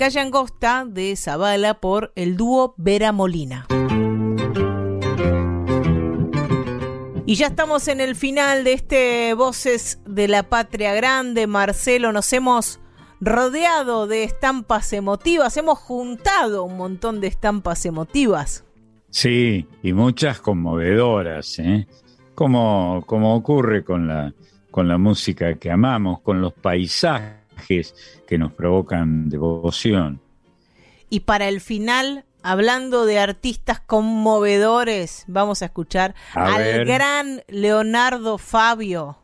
Calle Angosta de Zavala por el dúo Vera Molina. Y ya estamos en el final de este Voces de la Patria Grande. Marcelo, nos hemos rodeado de estampas emotivas, hemos juntado un montón de estampas emotivas. Sí, y muchas conmovedoras, ¿eh? como, como ocurre con la, con la música que amamos, con los paisajes que nos provocan devoción. Y para el final, hablando de artistas conmovedores, vamos a escuchar A al ver. gran Leonardo Fabio.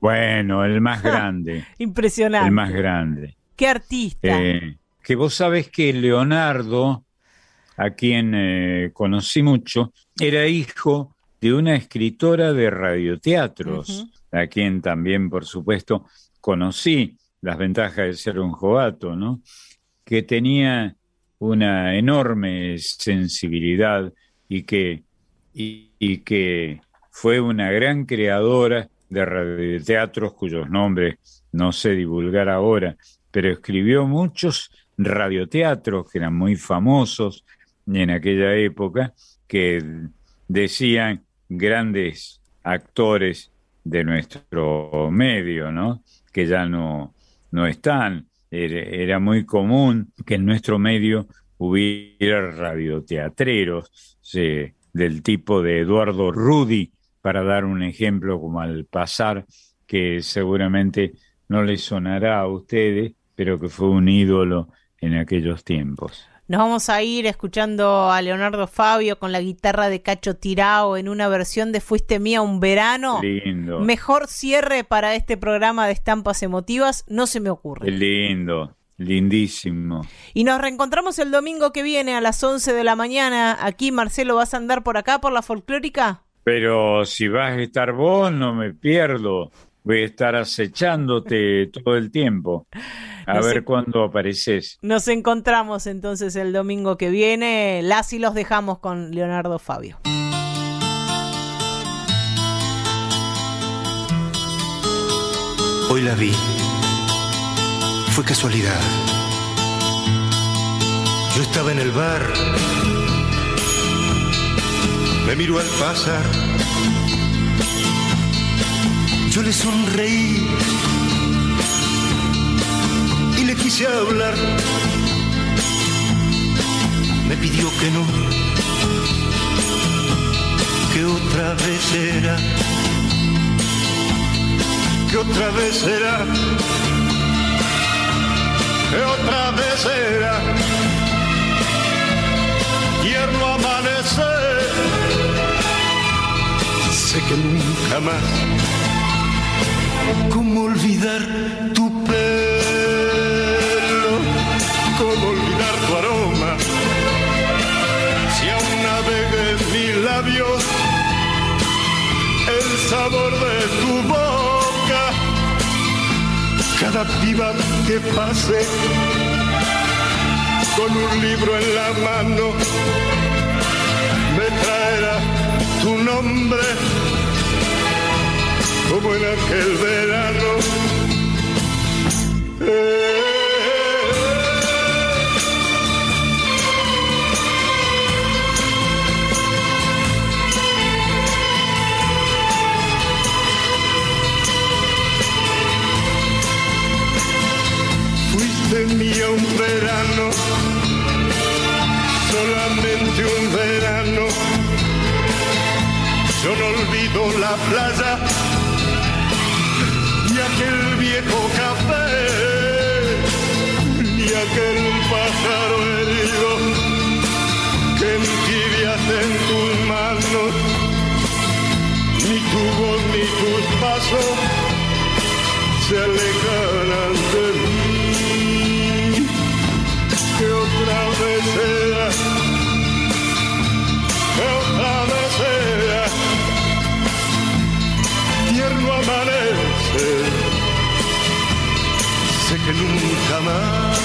Bueno, el más grande. Impresionante. el más grande. Qué artista. Eh, que vos sabés que Leonardo, a quien eh, conocí mucho, era hijo de una escritora de radioteatros, a quien también, por supuesto, conocí las ventajas de ser un jovato, ¿no? Que tenía una enorme sensibilidad y que, y, que fue una gran creadora de radioteatros cuyos nombres no sé divulgar ahora, pero escribió muchos radioteatros que eran muy famosos en aquella época, que decían grandes actores de nuestro medio, ¿no? Que ya no, no están. Era, muy común que en nuestro medio hubiera radioteatreros del tipo de Eduardo Rudi, para dar un ejemplo como al pasar, que seguramente no les sonará a ustedes, pero que fue un ídolo en aquellos tiempos. Nos vamos a ir escuchando a Leonardo Fabio con la guitarra de Cacho Tirao en una versión de Fuiste Mía un verano. Lindo. Mejor cierre para este programa de estampas emotivas, no se me ocurre. Lindo, lindísimo. Y nos reencontramos el domingo que viene a las 11 de la mañana. Aquí, Marcelo, ¿vas a andar por acá, por la folclórica? Pero si vas a estar vos, no me pierdo. Voy a estar acechándote todo el tiempo. A ver cuándo apareces. Nos encontramos entonces el domingo que viene. Las y los dejamos con Leonardo Fabio. Hoy la vi. Fue casualidad. Yo estaba en el bar. Me miró al pasar. Yo le sonreí quise hablar. Me pidió que no, que otra vez era, que otra vez era, que otra vez era. Tierno amanecer, sé que nunca más. ¿Cómo olvidar tu pelo? Sabor de tu boca, cada piba que pase con un libro en la mano me traerá tu nombre como en aquel verano. Eh, tenía un verano, solamente un verano. Yo no olvido la playa y aquel viejo café, ni aquel pájaro herido que entibias en tus manos, ni tu voz ni tus pasos se alejarán de mí que otra vez sea, que otra vez sea, tierno amanecer, sé que nunca más.